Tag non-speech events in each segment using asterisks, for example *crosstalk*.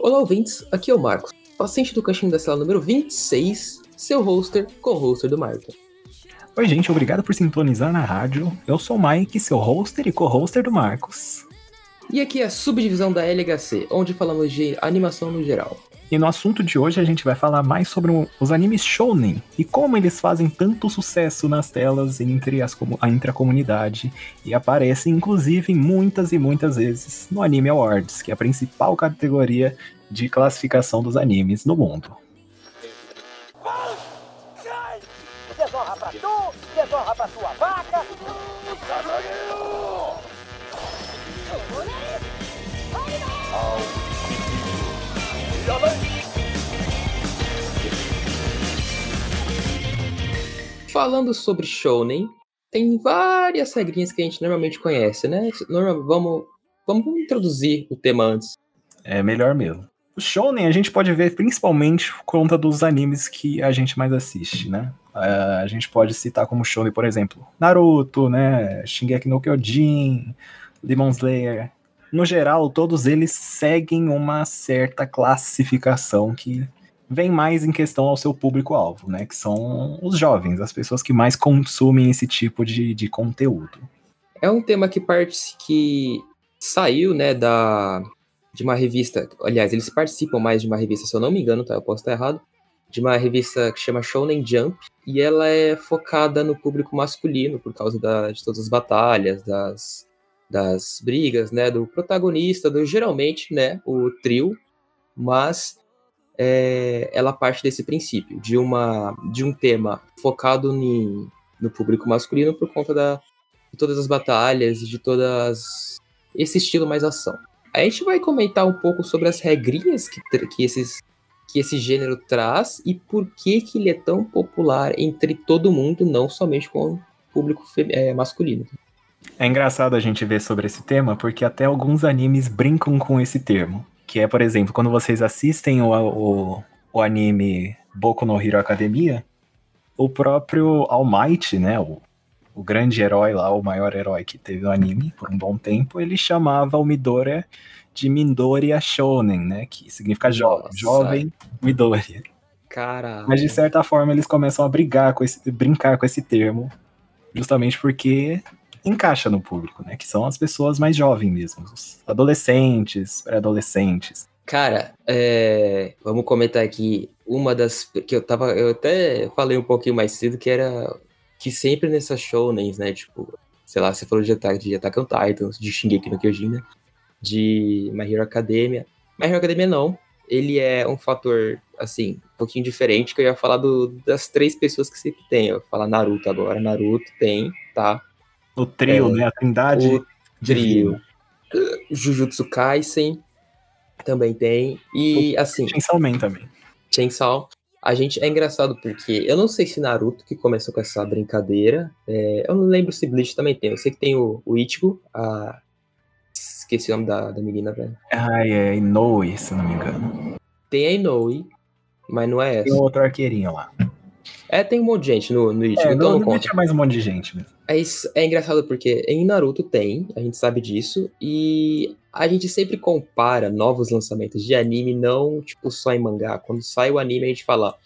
Olá, ouvintes, aqui é o Marcos, paciente do cantinho da cela número 26, seu hoster, co-hoster do Marco. Oi, gente, obrigado por sintonizar na rádio. Eu sou o Mike, seu hoster e co-hoster do Marcos. E aqui é a subdivisão da LHC, onde falamos de animação no geral. E no assunto de hoje a gente vai falar mais sobre os animes shounen e como eles fazem tanto sucesso nas telas entre, as, entre a comunidade e aparecem inclusive muitas e muitas vezes no Anime Awards, que é a principal categoria de classificação dos animes no mundo. Falando sobre shounen, tem várias regrinhas que a gente normalmente conhece, né? Normal, vamos, vamos introduzir o tema antes. É melhor mesmo. O shounen a gente pode ver principalmente por conta dos animes que a gente mais assiste, né? A gente pode citar como shounen, por exemplo, Naruto, né? Shingeki no Kyojin, Demon Slayer, no geral, todos eles seguem uma certa classificação que vem mais em questão ao seu público-alvo, né? Que são os jovens, as pessoas que mais consumem esse tipo de, de conteúdo. É um tema que parte que saiu, né, da de uma revista. Aliás, eles participam mais de uma revista, se eu não me engano, tá? Eu posso estar errado. De uma revista que chama Shonen Jump, e ela é focada no público masculino por causa da, de todas as batalhas, das das brigas, né, do protagonista, do geralmente, né, o trio, mas é, ela parte desse princípio de uma de um tema focado no público masculino por conta da, de todas as batalhas, de todas esse estilo mais ação. A gente vai comentar um pouco sobre as regrinhas que, que esses que esse gênero traz e por que que ele é tão popular entre todo mundo, não somente com o público é, masculino. É engraçado a gente ver sobre esse tema, porque até alguns animes brincam com esse termo. Que é, por exemplo, quando vocês assistem o, o, o anime Boku no Hero Academia, o próprio All Might, né, o, o grande herói lá, o maior herói que teve o anime por um bom tempo, ele chamava o Midoriya de Midoriya Shonen, né, que significa jo Nossa. jovem Midoriya. Caralho. Mas de certa forma eles começam a brigar com esse, brincar com esse termo, justamente porque encaixa no público, né? Que são as pessoas mais jovens mesmo, os adolescentes, pré-adolescentes. Cara, é, vamos comentar aqui uma das que eu tava, eu até falei um pouquinho mais cedo que era que sempre nessas shounens, né, tipo, sei lá, você falou de Attack, de Attack on Titans, de Shingeki no Kyojin, né, de My Hero Academia. My Hero Academia não, ele é um fator, assim, um pouquinho diferente, que eu ia falar do, das três pessoas que sempre tem. Eu vou falar Naruto agora. Naruto tem, tá? O trio, é, né? A trindade. O trio. Jujutsu Kaisen também tem. E o assim. Chainsaw Man também. Chainsaw. A gente é engraçado porque eu não sei se Naruto que começou com essa brincadeira. É, eu não lembro se Bleach também tem. Eu sei que tem o, o Ichigo, a. Esqueci o nome da, da menina, velho. Ah, é Inoue, se não me engano. Tem a Inoue, mas não é essa. Tem outro arqueirinho lá. É, tem um monte de gente no, no Ichigo, é, então no, não conta. é mais um monte de gente mesmo. É, isso, é engraçado porque em Naruto tem, a gente sabe disso, e a gente sempre compara novos lançamentos de anime, não tipo só em mangá. Quando sai o anime, a gente fala.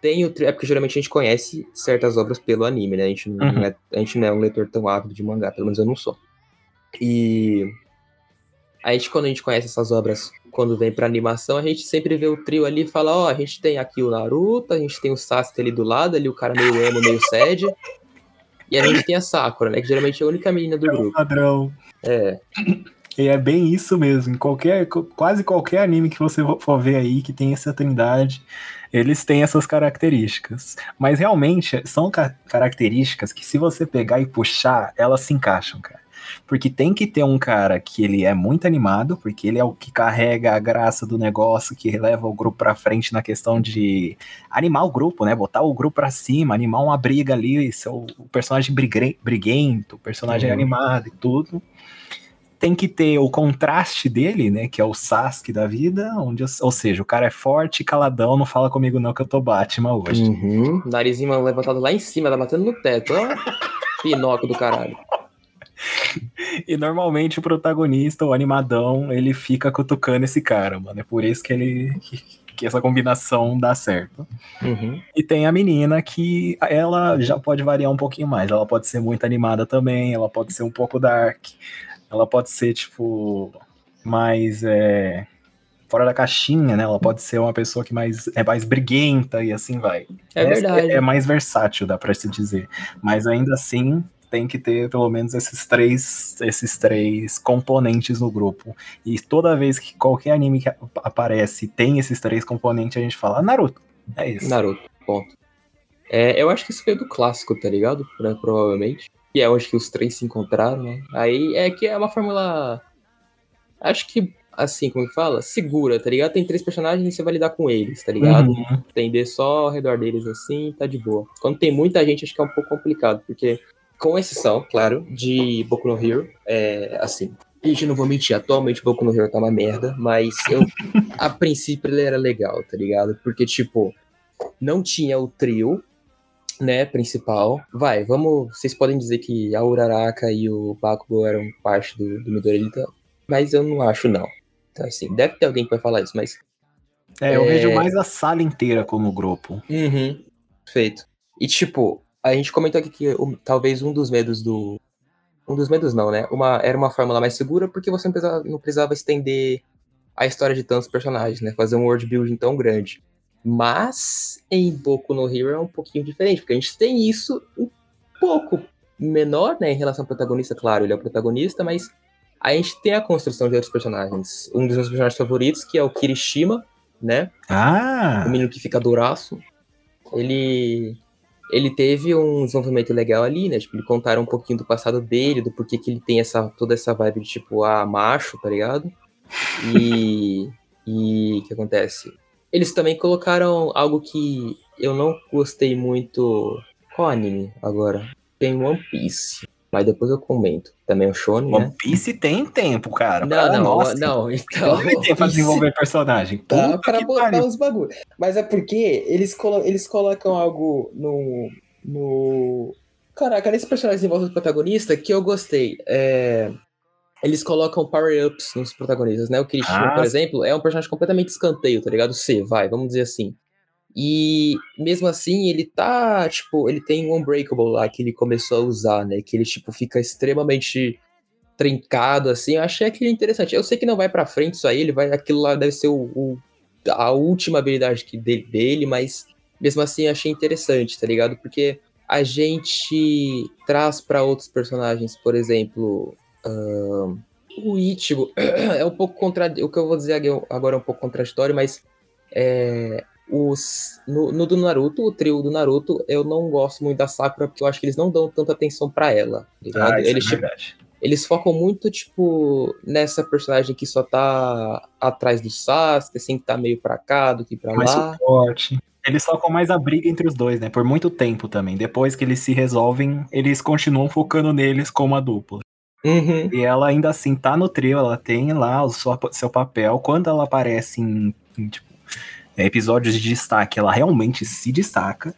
Tem o. É porque geralmente a gente conhece certas obras pelo anime, né? A gente, não, uhum. é, a gente não é um leitor tão ávido de mangá, pelo menos eu não sou. E. A gente, quando a gente conhece essas obras, quando vem pra animação, a gente sempre vê o trio ali e fala: Ó, oh, a gente tem aqui o Naruto, a gente tem o Sasuke ali do lado, ali o cara meio emo, meio sad. E a gente tem a Sakura, né? Que geralmente é a única menina do é grupo. padrão. É. E é bem isso mesmo. Em qualquer, quase qualquer anime que você for ver aí que tem essa trindade, eles têm essas características. Mas realmente são ca características que, se você pegar e puxar, elas se encaixam, cara. Porque tem que ter um cara que ele é muito animado, porque ele é o que carrega a graça do negócio, que leva o grupo pra frente na questão de animar o grupo, né? Botar o grupo pra cima, animar uma briga ali, ser o, personagem briguento, o personagem uhum. animado e tudo tem que ter o contraste dele, né? Que é o Sasuke da vida, onde, ou seja, o cara é forte, caladão, não fala comigo não que eu tô Batman hoje. Uhum. Narizinho levantado lá em cima, tá batendo no teto, ó. *laughs* Pinóquio do caralho. *laughs* e normalmente o protagonista, o animadão, ele fica cutucando esse cara, mano. É por isso que ele. que essa combinação dá certo. Uhum. E tem a menina que ela já pode variar um pouquinho mais. Ela pode ser muito animada também, ela pode ser um pouco dark, ela pode ser, tipo, mais. É, fora da caixinha, né? Ela pode ser uma pessoa que mais é mais briguenta e assim vai. É Essa verdade. É, é mais versátil, dá pra se dizer. Mas ainda assim, tem que ter pelo menos esses três, esses três componentes no grupo. E toda vez que qualquer anime que aparece tem esses três componentes, a gente fala Naruto. É isso. Naruto, ponto. É, eu acho que isso veio do clássico, tá ligado? Pra- provavelmente. Que é onde que os três se encontraram, né? Aí é que é uma fórmula. Acho que, assim, como que fala? Segura, tá ligado? Tem três personagens e você vai lidar com eles, tá ligado? Uhum. Entender só ao redor deles assim, tá de boa. Quando tem muita gente, acho que é um pouco complicado, porque, com exceção, claro, de Boku no Hero, é assim. Gente, não vou mentir, atualmente Boku no Hero tá uma merda, mas eu, a princípio ele era legal, tá ligado? Porque, tipo, não tinha o trio, né, principal. Vai, vamos. Vocês podem dizer que a Uraraka e o Bakugo eram parte do, do Midorita, mas eu não acho, não. Então, assim, deve ter alguém que vai falar isso, mas É, eu É. vejo mais a sala inteira como grupo. Uhum. Feito. E tipo, a gente comentou aqui que o- talvez um dos medos do. Um dos medos não, né? Uma, era uma fórmula mais segura porque você não precisava, não precisava estender a história de tantos personagens, né? Fazer um world building tão grande. Mas em Boku no Hero é um pouquinho diferente, porque a gente tem isso um pouco menor, né? Em relação ao protagonista, claro, ele é o protagonista, mas a gente tem a construção de outros personagens. Um dos meus personagens favoritos, que é o Kirishima, né? Ah! o menino que fica duraço, ele ele teve um desenvolvimento legal ali, né? Tipo, ele contaram um pouquinho do passado dele, do porquê que ele tem essa toda essa vibe de tipo, ah, macho, tá ligado? E *laughs* e o que acontece? Eles também colocaram algo que eu não gostei muito. Qual anime agora? Tem One Piece, mas depois eu comento. Também um shonen, One né? Piece tem tempo, cara. Não, Pra- não, nossa, não, então. Tem tempo pra desenvolver personagem. Tá, Puta que botar pariu. uns bagulho. Mas é porque eles, colo eles colocam algo no. no. Caraca, nesse personagem em volta do protagonista que eu gostei. É, Eles colocam power-ups nos protagonistas, né? O Kirishima, Ah, por exemplo, é um personagem completamente escanteio, tá ligado? C, vai, vamos dizer assim. E mesmo assim, ele tá, tipo, ele tem um Unbreakable lá que ele começou a usar, né? Que ele, tipo, fica extremamente trincado, assim. Eu achei aquilo interessante. Eu sei que não vai pra frente isso aí, ele vai. Aquilo lá deve ser o, o- a última habilidade que dele, dele, mas mesmo assim achei interessante, tá ligado? Porque a gente traz pra outros personagens, por exemplo. ahn, o Ichigo *clears throat* é um pouco contraditório. O que eu vou dizer agora é um pouco contraditório, mas é, os, no, no do Naruto, o trio do Naruto, eu não gosto muito da Sakura, porque eu acho que eles não dão tanta atenção pra ela. tá? Ah, isso eles, é eles focam muito, tipo, nessa personagem que só tá atrás do Sasuke, assim, que tá meio pra cá, do que pra Mais lá. suporte. Eles focam mais a briga entre os dois, né? Por muito tempo também. Depois que eles se resolvem, eles continuam focando neles como a dupla. Uhum. E ela ainda assim tá no trio, ela tem lá o seu, seu papel. Quando ela aparece em, em, tipo, episódios de destaque, ela realmente se destaca.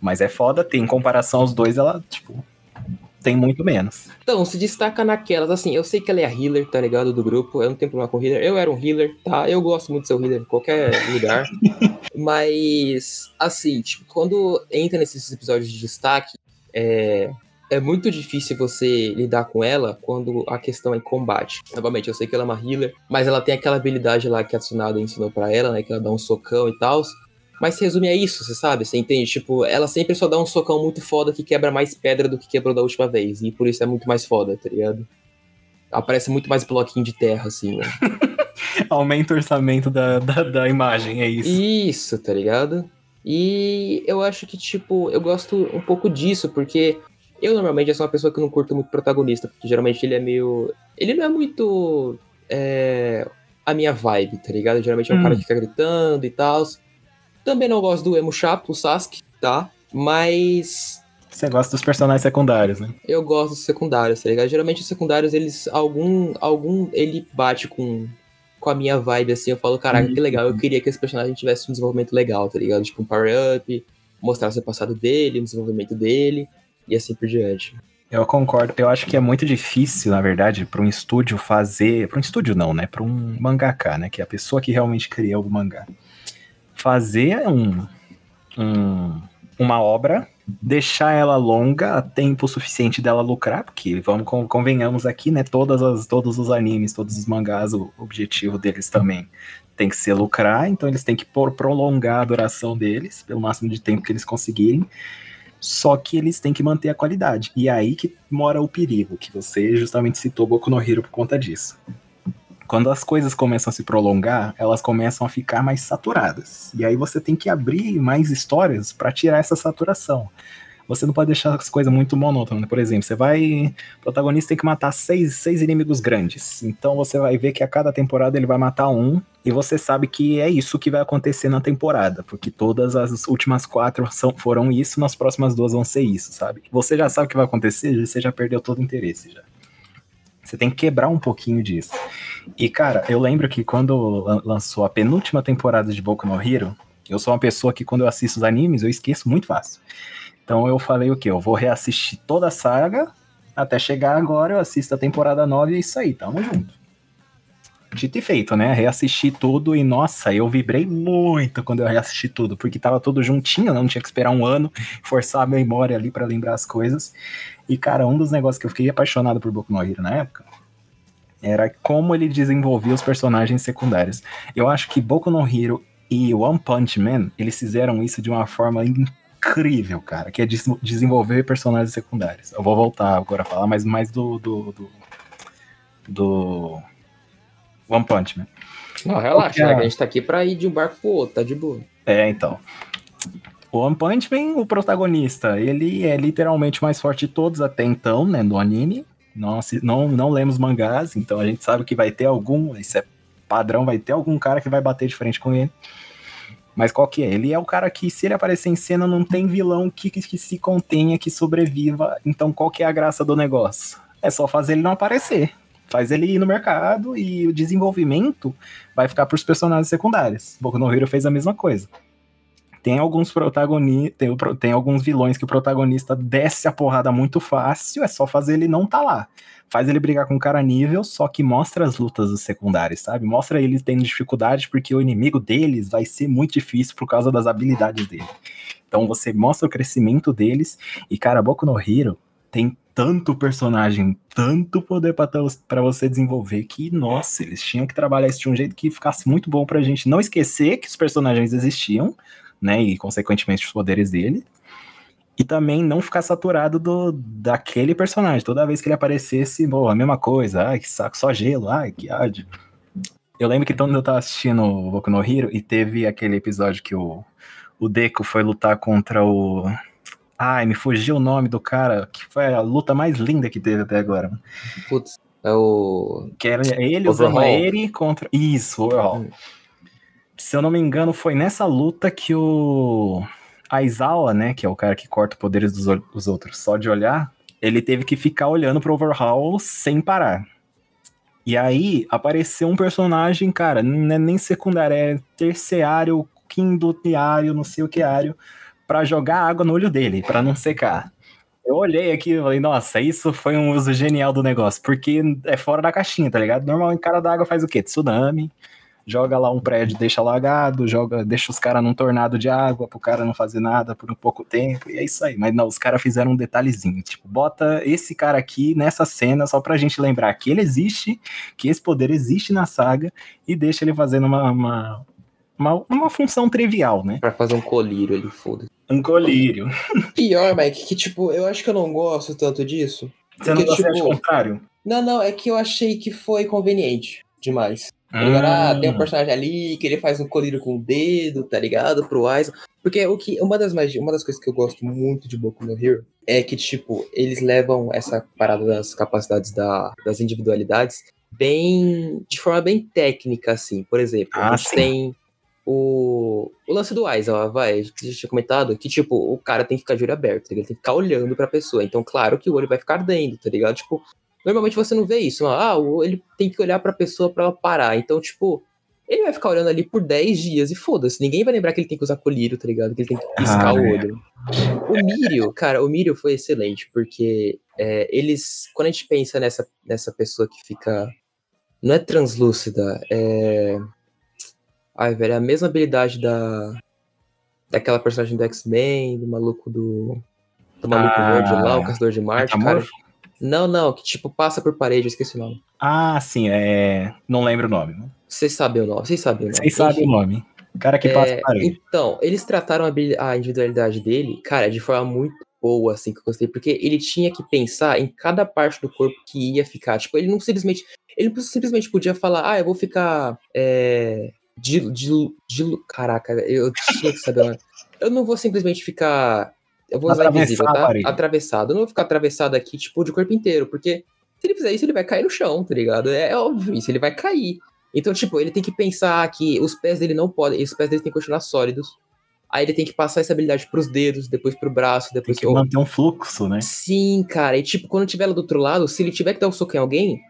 Mas é foda, tem em comparação aos dois, ela, tipo, tem muito menos. Então, se destaca naquelas, assim, eu sei que ela é a healer, tá ligado, do grupo, eu não tenho problema com healer, eu era um healer, tá, eu gosto muito de ser um healer em qualquer lugar, *laughs* mas, assim, tipo, quando entra nesses episódios de destaque, é, é muito difícil você lidar com ela quando a questão é combate. Novamente, eu sei que ela é uma healer, mas ela tem aquela habilidade lá que a Tsunade ensinou pra ela, né, que ela dá um socão e tal, mas se resume a isso, você sabe? Você entende? Tipo, ela sempre só dá um socão muito foda que quebra mais pedra do que quebrou da última vez. E por isso é muito mais foda, tá ligado? Aparece muito mais bloquinho de terra, assim, né? *laughs* Aumenta o orçamento da, da, da imagem, é isso. Isso, tá ligado? E eu acho que, tipo, eu gosto um pouco disso, porque eu normalmente sou uma pessoa que não curto muito protagonista, porque geralmente ele é meio. Ele não é muito. É, a minha vibe, tá ligado? Geralmente é um Hum. cara que fica gritando e tal. Também não gosto do emo chato, o Sasuke, tá? Mas Você gosta dos personagens secundários, né? eu gosto dos secundários, tá ligado? Geralmente os secundários, eles. Algum. algum ele bate com, com a minha vibe, assim. Eu falo, caraca, que legal. Eu queria que esse personagem tivesse um desenvolvimento legal, tá ligado? Tipo um power-up, mostrasse o passado dele, o desenvolvimento dele, e assim por diante. Eu concordo. Eu acho que é muito difícil, na verdade, para um estúdio fazer. Para um estúdio não, né? Para um mangaka, né? Que é a pessoa que realmente criou o mangá. Fazer um, um, uma obra, deixar ela longa a tempo suficiente dela lucrar, porque vamos convenhamos aqui, né? Todas as, todos os animes, todos os mangás, o objetivo deles também tem que ser lucrar, então eles têm que prolongar a duração deles pelo máximo de tempo que eles conseguirem. Só que eles têm que manter a qualidade. E é aí que mora o perigo, que você justamente citou Boku no Hero por conta disso. Quando as coisas começam a se prolongar, elas começam a ficar mais saturadas. E aí você tem que abrir mais histórias para tirar essa saturação você não pode deixar as coisas muito monótonas. Por exemplo, você vai. O protagonista tem que matar seis, seis inimigos grandes. Então você vai ver que a cada temporada ele vai matar um. E você sabe que é isso que vai acontecer na temporada. Porque todas as últimas quatro são, foram isso, nas próximas duas vão ser isso, sabe? Você já sabe o que vai acontecer, você já perdeu todo o interesse já. Você tem que quebrar um pouquinho disso. E, cara, eu lembro que quando lançou a penúltima temporada de Boku no Hero, eu sou uma pessoa que quando eu assisto os animes, eu esqueço muito fácil. Então eu falei o quê? Eu vou reassistir toda a saga, até chegar agora eu assisto a temporada 9 e é isso aí, tamo junto. Dito e feito, né? Reassisti tudo e, nossa, eu vibrei muito quando eu reassisti tudo, porque tava tudo juntinho, não tinha que esperar um ano, *laughs* forçar a memória ali para lembrar as coisas. E, cara, um dos negócios que eu fiquei apaixonado por Boku no Hero na época era como ele desenvolvia os personagens secundários. Eu acho que Boku no Hero e One Punch Man, eles fizeram isso de uma forma incrível, cara, que é des desenvolver personagens secundários. Eu vou voltar agora a falar mais, mais do, do, do, do One Punch Man. Não, relaxa, né, a... a gente tá aqui pra ir de um barco pro outro, tá de boa. É, então. O One Punch Man, o protagonista, ele é literalmente o mais forte de todos até então, né, no anime. Não, não, não lemos mangás, então a gente sabe que vai ter algum, isso é padrão, vai ter algum cara que vai bater de frente com ele. Mas qual que é? Ele é o cara que, se ele aparecer em cena, não tem vilão que, que, se contenha, que sobreviva. Então qual que é a graça do negócio? É só fazer ele não aparecer. Faz ele ir no mercado e o desenvolvimento vai ficar para os personagens secundários. Boku no Hero fez a mesma coisa. Tem alguns protagonistas, tem, tem, alguns vilões que o protagonista desce a porrada muito fácil, é só fazer ele não tá lá faz ele brigar com um cara nível, só que mostra as lutas dos secundários, sabe? Mostra eles tendo dificuldade porque o inimigo deles vai ser muito difícil por causa das habilidades dele. Então você mostra o crescimento deles e, cara, Boku no Hero tem tanto personagem, tanto poder para você desenvolver que, nossa, eles tinham que trabalhar isso de um jeito que ficasse muito bom pra gente não esquecer que os personagens existiam, né, e consequentemente os poderes dele, e também não ficar saturado do, daquele personagem. Toda vez que ele aparecesse, bom, a mesma coisa, ai, que saco, só gelo, ai, que ódio. Eu lembro que quando eu tava assistindo o Boku no Hero e teve aquele episódio que o, o Deku foi lutar contra o. Ai, me fugiu o nome do cara, que foi a luta mais linda que teve até agora. Putz, é o. Que era ele usando ele contra. Isso, overhaul. Hum. Se eu não me engano, foi nessa luta que o Aizawa, né, que é o cara que corta poderes dos, dos outros só de olhar, ele teve que ficar olhando pro Overhaul sem parar. E aí apareceu um personagem, cara, não é nem secundário, é terciário, quinduteário, não sei o que ário, para jogar água no olho dele, para não secar. Eu olhei aqui e falei, nossa, isso foi um uso genial do negócio, porque é fora da caixinha, tá ligado? Normalmente cara da água faz o quê? Tsunami, joga lá um prédio, deixa alagado, joga, deixa os caras num tornado de água pro cara não fazer nada por um pouco tempo, e é isso aí. Mas não, os caras fizeram um detalhezinho, tipo, bota esse cara aqui nessa cena só pra gente lembrar que ele existe, que esse poder existe na saga, e deixa ele fazendo uma, uma, uma, uma função trivial, né? Pra fazer um colírio ali, foda-se. Um colírio. *laughs* Pior, Mike, que tipo, eu acho que eu não gosto tanto disso. Você porque, não gosta tipo, contrário? Não, não, é que eu achei que foi conveniente demais. Tá ligado? Ah, tem um personagem ali que ele faz um colírio com o dedo, tá ligado? Pro Aizen. Porque o que, uma, das magias, uma das coisas que eu gosto muito de Boku no Hero é que, tipo, eles levam essa parada das capacidades da, das individualidades bem. de forma bem técnica, assim. Por exemplo, ah, a gente sim. tem o, o lance do Aizen, ó, vai, que gente tinha comentado, que, tipo, o cara tem que ficar de olho aberto, tá ele tem que ficar olhando pra pessoa. Então, claro que o olho vai ficar ardendo, tá ligado? Tipo, Normalmente você não vê isso. Ah, ele tem que olhar pra pessoa para ela parar. Então, tipo, ele vai ficar olhando ali por 10 dias e foda-se. Ninguém vai lembrar que ele tem que usar colírio, tá ligado? Que ele tem que piscar Ah, o é. olho. O Mirio, cara, o Mirio foi excelente, porque é, eles. Quando a gente pensa nessa, nessa pessoa que fica. Não é translúcida, é. Ai, velho, é a mesma habilidade da. Daquela personagem do X-Men, do maluco do. Do maluco Ah, verde lá, o caçador de Marte, cara. Não, não, que tipo passa por parede, eu esqueci o nome. Ah, sim, é. Não lembro o nome. né? Vocês sabem o nome, vocês sabem o nome. Vocês sabem o nome. O cara que É, passa parede. Então, eles trataram a, individualidade dele, cara, de forma muito boa, assim, que eu gostei, porque ele tinha que pensar em cada parte do corpo que ia ficar. Tipo, ele não simplesmente. Ele não simplesmente podia falar, ah, eu vou ficar. É, de, de, de- Caraca, eu tinha que saber. Eu não vou simplesmente ficar. Eu vou usar invisível, a tá? Atravessado. Eu não vou ficar atravessado aqui, tipo, de corpo inteiro, porque se ele fizer isso, ele vai cair no chão, tá ligado? É, é óbvio isso, ele vai cair. Então, tipo, ele tem que pensar que os pés dele não podem, os pés dele tem que continuar sólidos. Aí ele tem que passar essa habilidade pros dedos, depois pro braço, Tem depois que pro. manter um fluxo, né? Sim, cara. E tipo, quando tiver ela do outro lado, se ele tiver que dar um soco em alguém,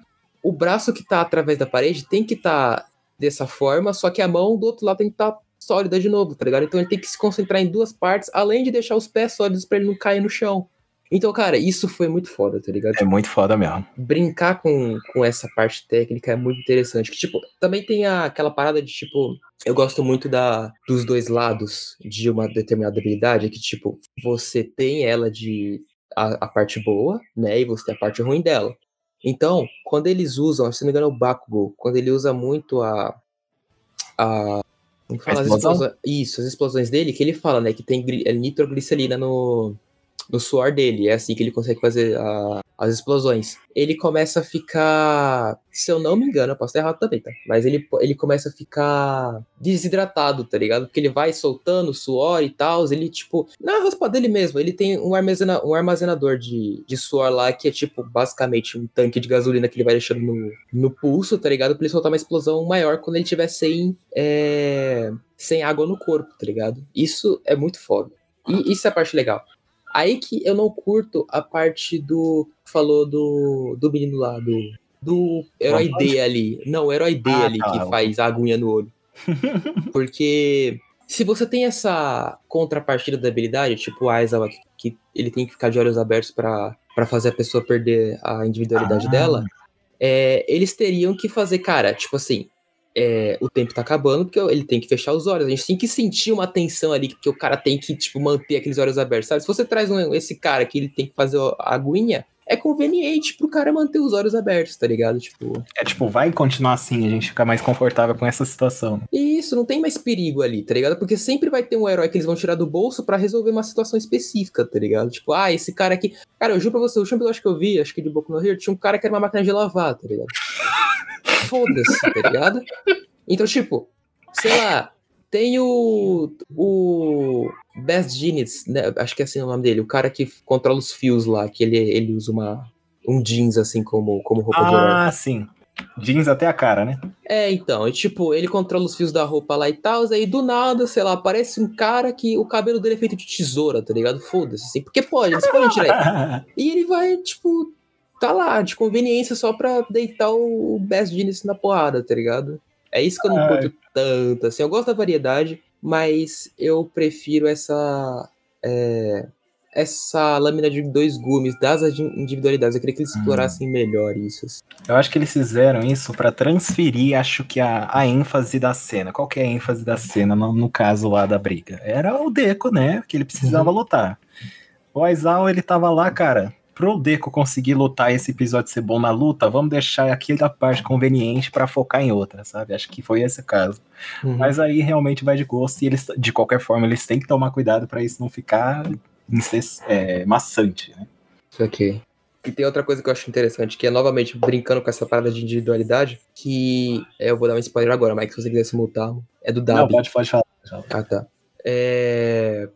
o braço que tá através da parede tem que estar dessa forma, só que a mão do outro lado tem que estar sólida de novo, tá ligado? Então ele tem que se concentrar em duas partes, além de deixar os pés sólidos pra ele não cair no chão. Então, cara, isso foi muito foda, tá ligado? É muito foda mesmo. brincar com, com essa parte técnica é muito interessante. Que, tipo, também tem a- aquela parada de, tipo, eu gosto muito da, dos dois lados de uma determinada habilidade, que, tipo, você tem ela de a, a parte boa, né, e você tem a parte ruim dela. Então, quando eles usam, se não me engano, é o Bakugo, quando ele usa muito a. a como que fala? As explosões, isso, as explosões dele, que ele fala, né, que tem é, nitroglicerina no, no suor dele. É assim que ele consegue fazer a- as explosões. Ele começa a ficar. Se eu não me engano, eu posso estar errado também, tá? Mas ele, ele começa a ficar desidratado, tá ligado? Porque ele vai soltando suor e tal. Ele, tipo. Na raspa dele mesmo, ele tem um, armazena, um armazenador de, de suor lá que é, tipo, basicamente um tanque de gasolina que ele vai deixando no, no pulso, tá ligado? Pra ele soltar uma explosão maior quando ele tiver sem. é, sem água no corpo, tá ligado? Isso é muito foda. E isso é a parte legal. Aí que eu não curto a parte do. Falou do, do menino lá, do. Do herói D ali. Não, o herói D Ah, ali tá, que faz a aguinha no olho. *laughs* Porque se você tem essa contrapartida da habilidade, tipo o Aizawa, que, ele tem que ficar de olhos abertos pra fazer a pessoa perder a individualidade Ah. dela, é, eles teriam que fazer, cara, tipo assim, é, o tempo tá acabando, porque ele tem que fechar os olhos. A gente tem que sentir uma tensão ali, que o cara tem que, tipo, manter aqueles olhos abertos, sabe? Se você traz um- esse cara que ele tem que fazer a aguinha, é conveniente pro cara manter os olhos abertos, tá ligado? Tipo, É tipo, vai continuar assim, a gente fica mais confortável com essa situação. e isso, não tem mais perigo ali, tá ligado? Porque sempre vai ter um herói que eles vão tirar do bolso pra resolver uma situação específica, tá ligado? Tipo, ah, esse cara aqui. Cara, eu juro pra você, o último episódio que eu vi, acho que de Boku no Hero, tinha um cara que era uma máquina de lavar, tá ligado? *laughs* Foda-se, tá ligado? Então, tipo, sei lá, tem o. O. Best Genius, né? Acho que é assim o nome dele, o cara que controla os fios lá, que ele, ele usa uma. Um jeans assim como, como roupa de herói. Ah, sim. Jeans até a cara, né? É, então, e tipo, ele controla os fios da roupa lá e tal, aí do nada, sei lá, aparece um cara que o cabelo dele é feito de tesoura, tá ligado? Foda-se, assim, porque pode, eles podem tirar. *laughs* E ele vai, tipo, tá lá, de conveniência só pra deitar o Best Genius na porrada, tá ligado? É isso que eu não Ai. curto tanto, assim, eu gosto da variedade, mas eu prefiro essa. é, essa lâmina de dois gumes das individualidades. Eu queria que eles Hum. explorassem melhor isso. assim. Eu acho que eles fizeram isso pra transferir, acho que a, a ênfase da cena. Qual que é a ênfase da cena no, no caso lá da briga? Era o Deco, né? Que ele precisava lutar. O Aizawa, ele tava lá, cara. Pro Deco conseguir lutar esse episódio ser bom na luta, vamos deixar aquela parte conveniente pra focar em outra, sabe? Acho que foi esse o caso. Mas aí realmente vai de gosto e eles, de qualquer forma, eles têm que tomar cuidado pra isso não ficar é, maçante, né? Isso aqui. E tem outra coisa que eu acho interessante, que é novamente brincando com essa parada de individualidade, que é, eu vou dar um spoiler agora, Mike, se você quiser se mutar, é do Não, W. pode, pode pode falar. Ah, tá. É...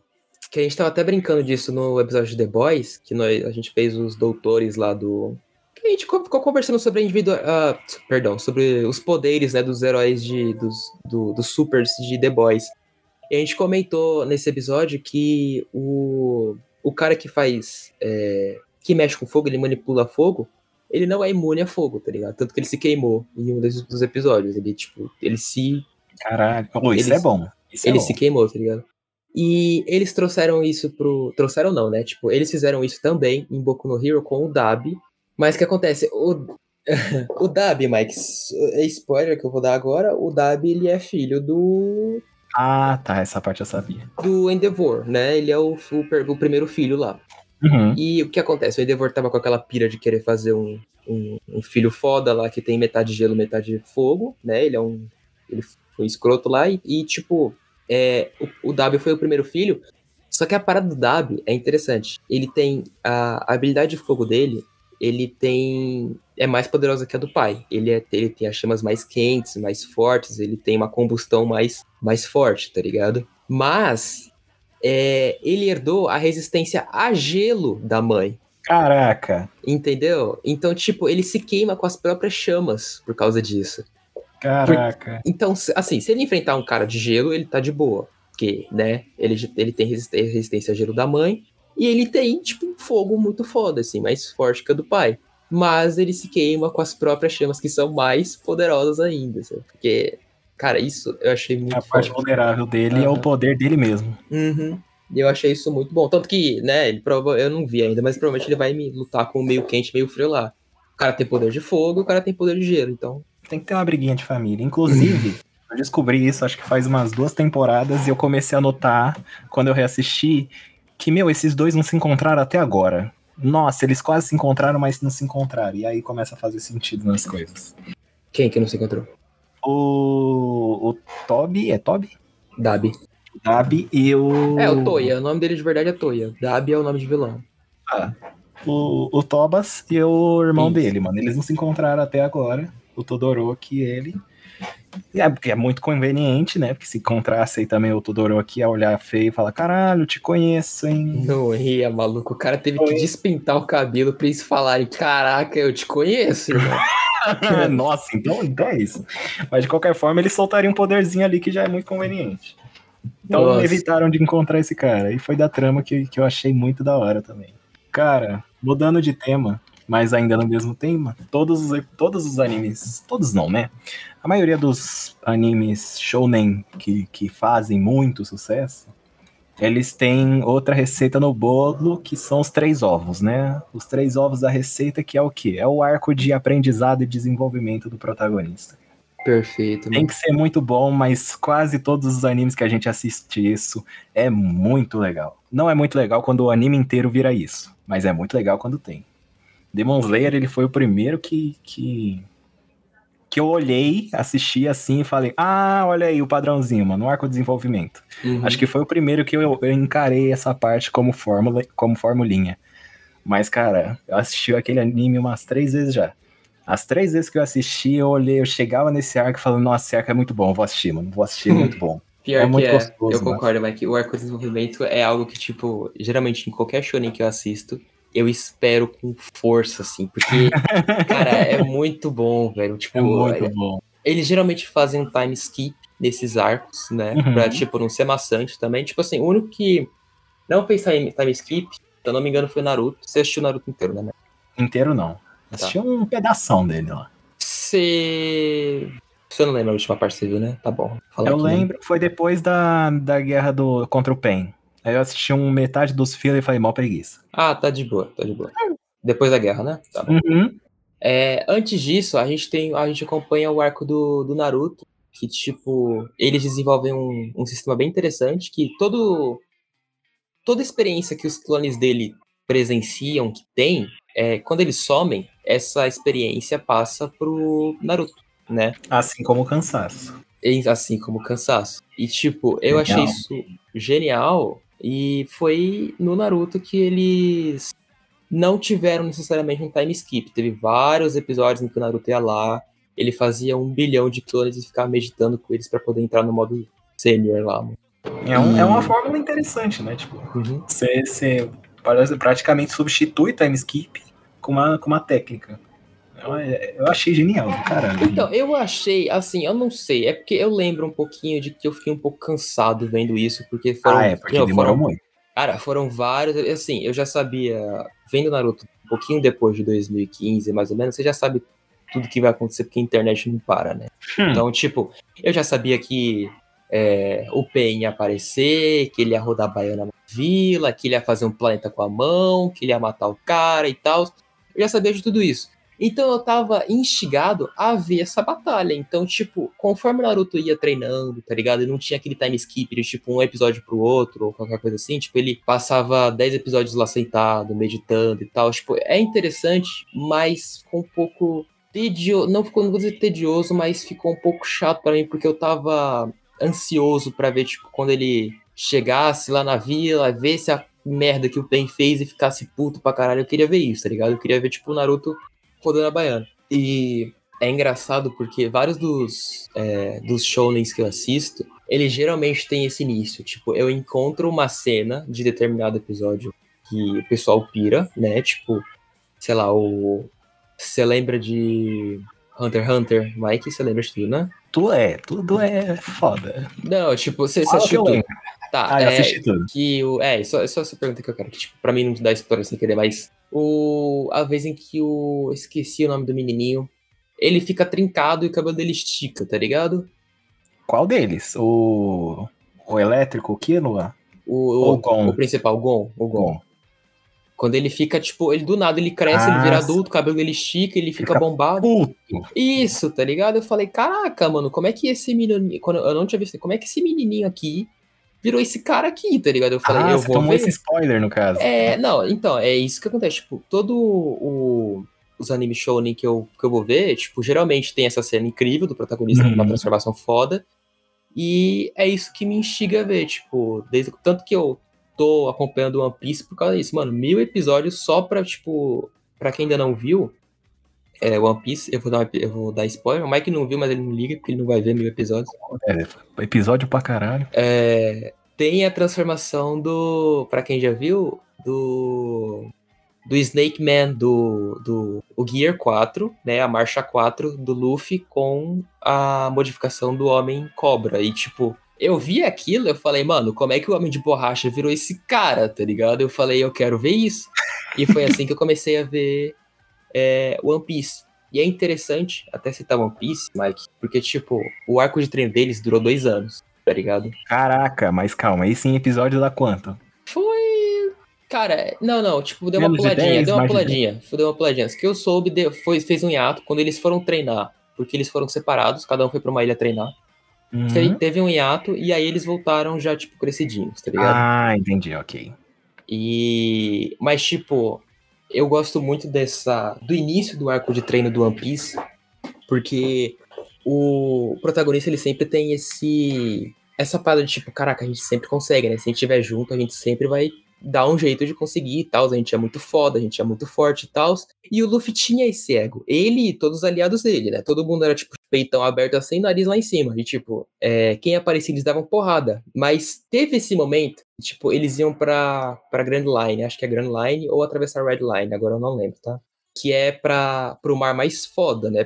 Que a gente tava até brincando disso no episódio de The Boys, que nós, a gente fez os doutores lá do. Que a gente co- ficou conversando sobre a individual. ah, perdão, sobre os poderes né, dos heróis de, dos, do, dos supers de The Boys. E a gente comentou nesse episódio que o, o cara que faz. é, que mexe com fogo, ele manipula fogo, ele não é imune a fogo, tá ligado? Tanto que ele se queimou em um desses dos episódios. Ele, tipo, ele se Caralho, Pô, isso é bom. Isso é ele bom. se queimou, tá ligado? E eles trouxeram isso pro. Trouxeram não, né? Tipo, eles fizeram isso também em Boku no Hero com o Dabi. Mas o que acontece? O, *laughs* o Dabi, Mike, é spoiler que eu vou dar agora. O Dabi, ele é filho do. Ah, tá, essa parte eu sabia. Do Endeavor, né? Ele é o, o, o primeiro filho lá. Uhum. E o que acontece? O Endeavor tava com aquela pira de querer fazer um, um, um filho foda lá que tem metade gelo, metade fogo, né? Ele é um. Ele foi escroto lá e, e, tipo, é, o, o Dabi foi o primeiro filho. Só que a parada do Dabi é interessante. Ele tem a, a habilidade de fogo dele, ele tem. É mais poderosa que a do pai. Ele, é, ele tem as chamas mais quentes, mais fortes, ele tem uma combustão mais, mais forte, tá ligado? Mas é, ele herdou a resistência a gelo da mãe. Caraca, Entendeu? Então, tipo, ele se queima com as próprias chamas por causa disso. Caraca. Então, se- assim, se ele enfrentar um cara de gelo, ele tá de boa. Porque, né, ele, ele tem resistência, a gelo da mãe. E ele tem, tipo, um fogo muito foda, assim, mais forte que a do pai. Mas ele se queima com as próprias chamas, que são mais poderosas ainda, sabe? Porque, cara, isso eu achei muito A parte foda. vulnerável dele é o poder dele mesmo. Uhum. Eu achei isso muito bom. Tanto que, né, ele prova... eu não vi ainda, mas provavelmente ele vai me lutar com o meio quente, meio frio lá. O cara tem poder de fogo, o cara tem poder de gelo, então. Tem que ter uma briguinha de família. Inclusive, *clears throat* eu descobri isso acho que faz umas duas temporadas e eu comecei a notar, quando eu reassisti, que, meu, esses dois não se encontraram até agora. Nossa, eles quase se encontraram, mas não se encontraram. E aí começa a fazer sentido nas coisas. Quem que não se encontrou? O, o Toby, é Toby? Dabi. Dabi e o. É, o Toya. O nome dele de verdade é Toya. Dabi é o nome de vilão. O, o Tobas e o irmão Isso. dele, mano. Eles não se encontraram até agora. O Todoroki ele. É, porque é muito conveniente, né? Porque se encontrasse aí também o Todoroki ia olhar feio e falar: caralho, te conheço, hein? Não ria, maluco. O cara teve que despintar o cabelo pra eles falarem: Caraca, eu te conheço, irmão. *laughs* Nossa, então, então é isso. Mas de qualquer forma, eles soltariam um poderzinho ali que já é muito conveniente. Então Nossa. evitaram de encontrar esse cara. E foi da trama que, que eu achei muito da hora também. Cara, mudando de tema, mas ainda no mesmo tema, todos os, todos os animes, todos não, né? A maioria dos animes shounen que, que fazem muito sucesso, eles têm outra receita no bolo, que são os três ovos, né? Os três ovos da receita, que é o quê? É o arco de aprendizado e desenvolvimento do protagonista. Perfeito, Tem mano. que ser muito bom, mas quase todos os animes que a gente assiste isso é muito legal. Não é muito legal quando o anime inteiro vira isso, mas é muito legal quando tem. Demon Slayer, ele foi o primeiro que, que, que eu olhei, assisti assim e falei, ah, olha aí o padrãozinho, mano, o arco de desenvolvimento. Uhum. Acho que foi o primeiro que eu, eu encarei essa parte como fórmula, como formulinha. Mas, cara, eu assisti aquele anime umas três vezes já. As três vezes que eu assisti, eu olhei, eu chegava nesse arco falando, nossa, esse arco é muito bom, vou assistir, mano, vou assistir, é *laughs* muito bom. Pior é que muito é, gostoso, eu mano. concordo, Mike. O arco de desenvolvimento é algo que, tipo, geralmente em qualquer shonen que eu assisto, eu espero com força, assim, porque, *laughs* cara, é muito bom, velho. Tipo, É muito bom. eles geralmente fazem um time skip nesses arcos, né? Uhum. Pra, tipo, não ser maçante também. Tipo assim, o único que não fez time, time skip, se eu não me engano, foi Naruto. Você assistiu Naruto inteiro, né? Mike? Inteiro não. Assisti um pedação dele lá. Você. Você não lembra a última parte que você viu, né? Tá bom. Eu né? lembro, foi depois da, da guerra do, contra o Pen. Aí eu assisti um metade dos filmes e falei, mal preguiça. Ah, tá de boa, tá de boa. Depois da guerra, né? Tá bom. Uhum. É, antes disso, a gente tem, a gente acompanha o arco do, do Naruto, que tipo, eles desenvolvem um, um sistema bem interessante, que todo toda experiência que os clones dele presenciam, que tem, é, quando eles somem, essa experiência passa pro Naruto, né? Assim como o cansaço. Assim como o cansaço. E tipo, eu Legal. achei isso genial, e foi no Naruto que eles não tiveram necessariamente um time skip. Teve vários episódios em que o Naruto ia lá, ele fazia um bilhão de clones e ficava meditando com eles pra poder entrar no modo sênior lá. mano. É, um- é uma fórmula interessante, né? Tipo, você, você praticamente substitui time skip com uma, com uma técnica. Eu, eu achei genial, caralho. Então, eu achei, assim, eu não sei, é porque eu lembro um pouquinho de que eu fiquei um pouco cansado vendo isso, porque foram, ah, é, porque meu, demorou foram muito. Cara, foram vários. Assim, eu já sabia, vendo Naruto um pouquinho depois de 2015, mais ou menos, você já sabe tudo que vai acontecer, porque a internet não para, né? Hum. Então, tipo, eu já sabia que é, o Pen ia aparecer, que ele ia rodar a baiana na vila, que ele ia fazer um planeta com a mão, que ele ia matar o cara e tal. Eu já sabia de tudo isso. Então eu tava instigado a ver essa batalha. Então, tipo, conforme Naruto ia treinando, tá ligado? E não tinha aquele time skip de, tipo, um episódio pro outro, ou qualquer coisa assim. Tipo, ele passava 10 episódios lá sentado, meditando e tal. Tipo, é interessante, mas ficou um pouco tedioso. Não ficou, não vou dizer tedioso, mas ficou um pouco chato para mim, porque eu tava ansioso para ver, tipo, quando ele chegasse lá na vila, ver se a merda que o Pen fez e ficasse puto pra caralho. Eu queria ver isso, tá ligado? Eu queria ver, tipo, o Naruto rodando a baiana. E é engraçado porque vários dos, é, dos shounens que eu assisto, ele geralmente tem esse início. Tipo, eu encontro uma cena de determinado episódio que o pessoal pira, né? Tipo, sei lá, o. Você lembra de Hunter x Hunter, Mike? Você lembra de tudo, né? Tu é, tudo é foda. Não, tipo, você, assistiu eu tudo. Tá, Ah, eu é, assisti tudo. que o. É, só, só essa pergunta que eu quero, que, tipo, pra mim não dá spoiler sem querer, mas. O, a vez em que o. Esqueci o nome do menininho. Ele fica trincado e o cabelo dele estica, tá ligado? Qual deles? O. O elétrico, o Kinoa? O, o, o Gon. o principal, o Gon. O Gon. Gon. Quando ele fica, tipo, ele do nada ele cresce, ele Ah, vira sim. adulto, o cabelo dele estica, ele fica Fica bombado. Puto. Isso, tá ligado? Eu falei, caraca, mano, como é que esse menininho. Quando eu não tinha visto, como é que esse menininho aqui virou esse cara aqui, tá ligado? Eu falei, ah, eu vou tomou ver. esse spoiler, no caso. É, não, então, é isso que acontece. Tipo, todo o, os anime shounen que eu, que eu vou ver, tipo, geralmente tem essa cena incrível do protagonista com uma Uhum. transformação foda. E é isso que me instiga a ver, tipo, desde tanto que eu tô acompanhando One Piece por causa disso, mano, mil episódios só pra, tipo, pra quem ainda não viu, é, One Piece, eu vou dar, uma- eu vou dar spoiler, o Mike não viu, mas ele não liga, porque ele não vai ver mil episódios. É, episódio pra caralho. É, tem a transformação do. Pra quem já viu, do. Do Snake Man, do, do o Gear 4, né? A marcha 4 do Luffy com a modificação do Homem Cobra. E, tipo, eu vi aquilo, eu falei, mano, como é que o Homem de Borracha virou esse cara, tá ligado? Eu falei, eu quero ver isso. E foi assim que eu comecei a ver é, One Piece. E é interessante até citar One Piece, Mike, porque, tipo, o arco de treino deles durou dois anos, tá ligado? Caraca, mas calma, esse em episódio dá quanto? Foi. Cara, não, não, tipo, deu uma de puladinha, 10, deu uma de puladinha, deu uma puladinha. As que eu soube, deu- foi, fez um hiato quando eles foram treinar, porque eles foram separados, cada um foi pra uma ilha treinar. Uhum. Teve um hiato e aí eles voltaram já, tipo, crescidinhos, tá ligado? Ah, entendi, ok. E. Mas, tipo, eu gosto muito dessa. do início do arco de treino do One Piece, porque o protagonista ele sempre tem esse. essa parada de tipo, caraca, a gente sempre consegue, né? Se a gente estiver junto, a gente sempre vai dar um jeito de conseguir e tal. A gente é muito foda, a gente é muito forte e tal. E o Luffy tinha esse ego. Ele e todos os aliados dele, né? Todo mundo era, tipo, peitão aberto assim, nariz lá em cima. E, tipo, é, quem aparecia, eles davam porrada. Mas teve esse momento, tipo, eles iam pra, pra Grand Line, acho que é Grand Line, ou atravessar Red Line, agora eu não lembro, tá? Que é pra, pro mar mais foda, né?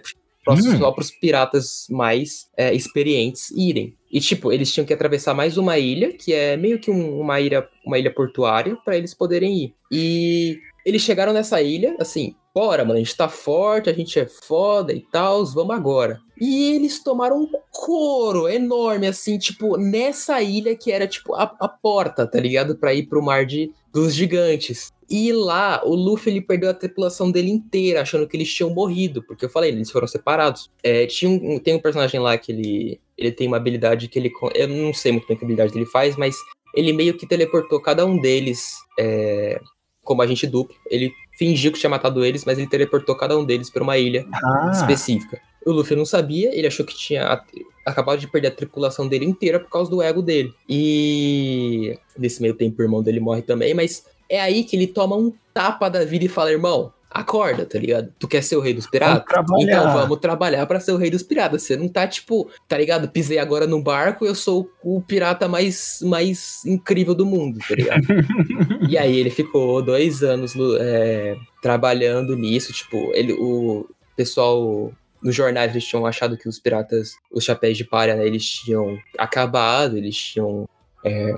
Hum. Só pros piratas mais é, experientes irem. E, tipo, eles tinham que atravessar mais uma ilha, que é meio que um- uma, ilha, uma ilha portuária, pra eles poderem ir. E eles chegaram nessa ilha, assim, bora, mano, a gente tá forte, a gente é foda e tal, vamos agora. E eles tomaram um couro enorme, assim, tipo, nessa ilha que era, tipo, a, a porta, tá ligado? Pra ir pro mar de, dos gigantes. E lá, o Luffy, ele perdeu a tripulação dele inteira, achando que eles tinham morrido, porque eu falei, eles foram separados. É, tinha um, tem um personagem lá que ele, ele tem uma habilidade que ele... Eu não sei muito bem que habilidade ele faz, mas ele meio que teleportou cada um deles é, como agente duplo. Ele fingiu que tinha matado eles, mas ele teleportou cada um deles pra uma ilha Ah, específica. O Luffy não sabia, ele achou que tinha acabado de perder a tripulação dele inteira por causa do ego dele. E nesse meio tempo o irmão dele morre também, mas é aí que ele toma um tapa da vida e fala: irmão, acorda, tá ligado? Tu quer ser o rei dos piratas? trabalhar. Então vamos trabalhar pra ser o rei dos piratas. Você não tá tipo, tá ligado? Pisei agora no barco, eu sou o pirata mais, mais incrível do mundo, tá ligado? *laughs* e aí ele ficou dois anos é, trabalhando nisso, tipo, ele, o pessoal nos jornais eles tinham achado que os piratas, os chapéus de palha, né, eles tinham acabado, eles tinham é,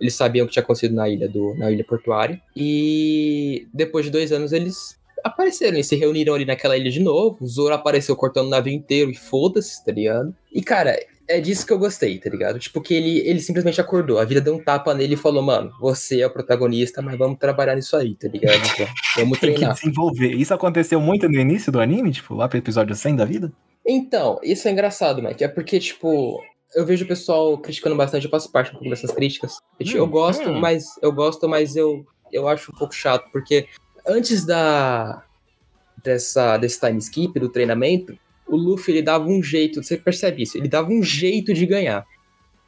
eles sabiam o que tinha acontecido na ilha do na ilha portuária e depois de dois anos eles apareceram, eles se reuniram ali naquela ilha de novo, o Zoro apareceu cortando o navio inteiro e foda-se, tá ligado? E, cara, é disso que eu gostei, tá ligado? Tipo, que ele, ele simplesmente acordou, a vida deu um tapa nele e falou, mano, você é o protagonista, mas vamos trabalhar nisso aí, tá ligado? *laughs* Então, vamos Tem que treinar. desenvolver. Isso aconteceu muito no início do anime, tipo, lá pro episódio 100 da vida? Então, isso é engraçado, Mike, é porque, tipo, eu vejo o pessoal criticando bastante, eu faço parte um pouco dessas críticas. Eu, Hum, gosto, hum. mas eu gosto, mas eu, eu acho um pouco chato, porque antes da dessa desse time skip do treinamento, o Luffy ele dava um jeito, você percebe isso? Ele dava um jeito de ganhar.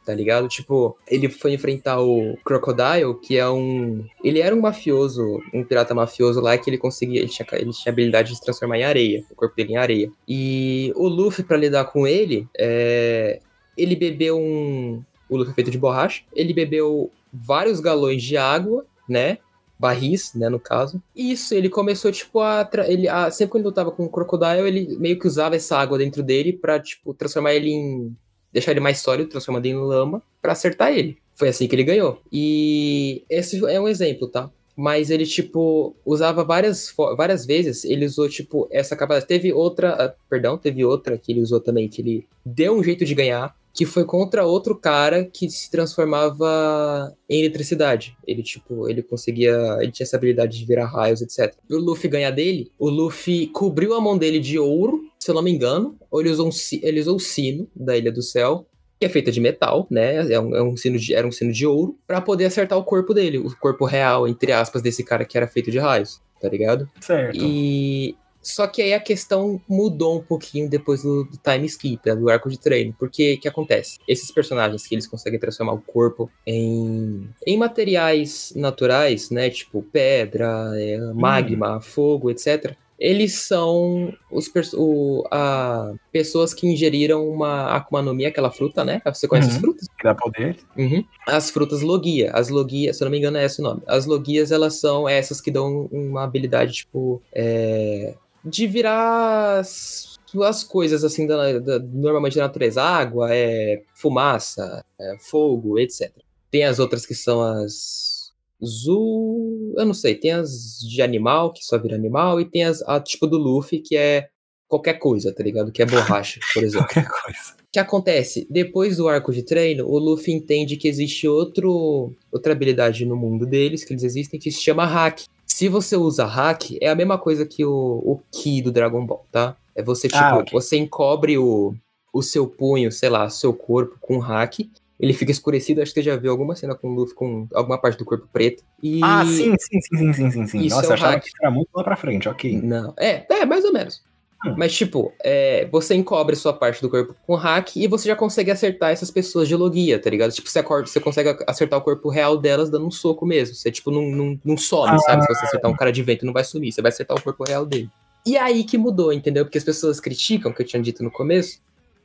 Tá ligado? Tipo, ele foi enfrentar o Crocodile, que é um. Ele era um mafioso, um pirata mafioso lá que ele conseguia. Ele tinha, ele tinha habilidade de se transformar em areia, o corpo dele em areia. E o Luffy, pra lidar com ele, é, ele bebeu um. O Luffy é feito de borracha. Ele bebeu vários galões de água, né? Barris, né, no caso. E isso, ele começou, tipo, a, ele, a- Sempre quando ele lutava com o Crocodile, ele meio que usava essa água dentro dele pra, tipo, transformar ele em... Deixar ele mais sólido, transformando em lama, pra acertar ele. Foi assim que ele ganhou. E esse é um exemplo, tá? Mas ele, tipo, usava várias, várias vezes, ele usou, tipo, essa capacidade. Teve outra, ah, perdão, teve outra que ele usou também, que ele deu um jeito de ganhar, que foi contra outro cara que se transformava em eletricidade. Ele, tipo, ele conseguia. Ele tinha essa habilidade de virar raios, etc. E o Luffy ganhar dele, o Luffy cobriu a mão dele de ouro, se eu não me engano. Ou ele usou, um, ele usou o sino da Ilha do Céu. Que é feita de metal, né? É um, é um sino de, era um sino de ouro, pra poder acertar o corpo dele, o corpo real, entre aspas, desse cara que era feito de raios, tá ligado? Certo. E só que aí a questão mudou um pouquinho depois do, do time skip, né, do arco de treino. Porque o que acontece? Esses personagens que eles conseguem transformar o corpo em, em materiais naturais, né? Tipo pedra, é, magma, fogo, etc. Eles são os o, a, pessoas que ingeriram uma Akuma no Mi, aquela fruta, né? Você conhece Uhum. as frutas? Que dá poder. Uhum. As frutas logia. As logias, se eu não me engano, é esse o nome. As logias, elas são essas que dão uma habilidade, tipo, é, de virar as, as coisas, assim, da, da- normalmente da natureza. Água, é, fumaça, é, fogo, etc. Tem as outras que são as... Zu... Eu não sei. Tem as de animal, que só vira animal. E tem as, a tipo do Luffy, que é qualquer coisa, tá ligado? Que é borracha, *laughs* por exemplo. Qualquer coisa. O que acontece? Depois do arco de treino, o Luffy entende que existe outro, outra habilidade no mundo deles, que eles existem, que se chama hack. Se você usa hack, é a mesma coisa que o, o Ki do Dragon Ball, tá? É você, tipo, Ah, ok. você encobre o, o seu punho, sei lá, seu corpo com hack. Ele fica escurecido, acho que você já viu alguma cena com o Luffy com alguma parte do corpo preto. E... Ah, sim, sim, sim, sim, sim, sim. Isso Nossa, é eu achava hack. que era muito lá pra frente, ok. Não, é, é, mais ou menos. Hum. Mas, tipo, é, você encobre sua parte do corpo com hack e você já consegue acertar essas pessoas de logia, tá ligado? Tipo, você, acorda, você consegue acertar o corpo real delas dando um soco mesmo. Você, tipo, não, não, não some, Ah. sabe? Se você acertar um cara de vento, não vai sumir. Você vai acertar o corpo real dele. E aí que mudou, entendeu? Porque as pessoas criticam, que eu tinha dito no começo,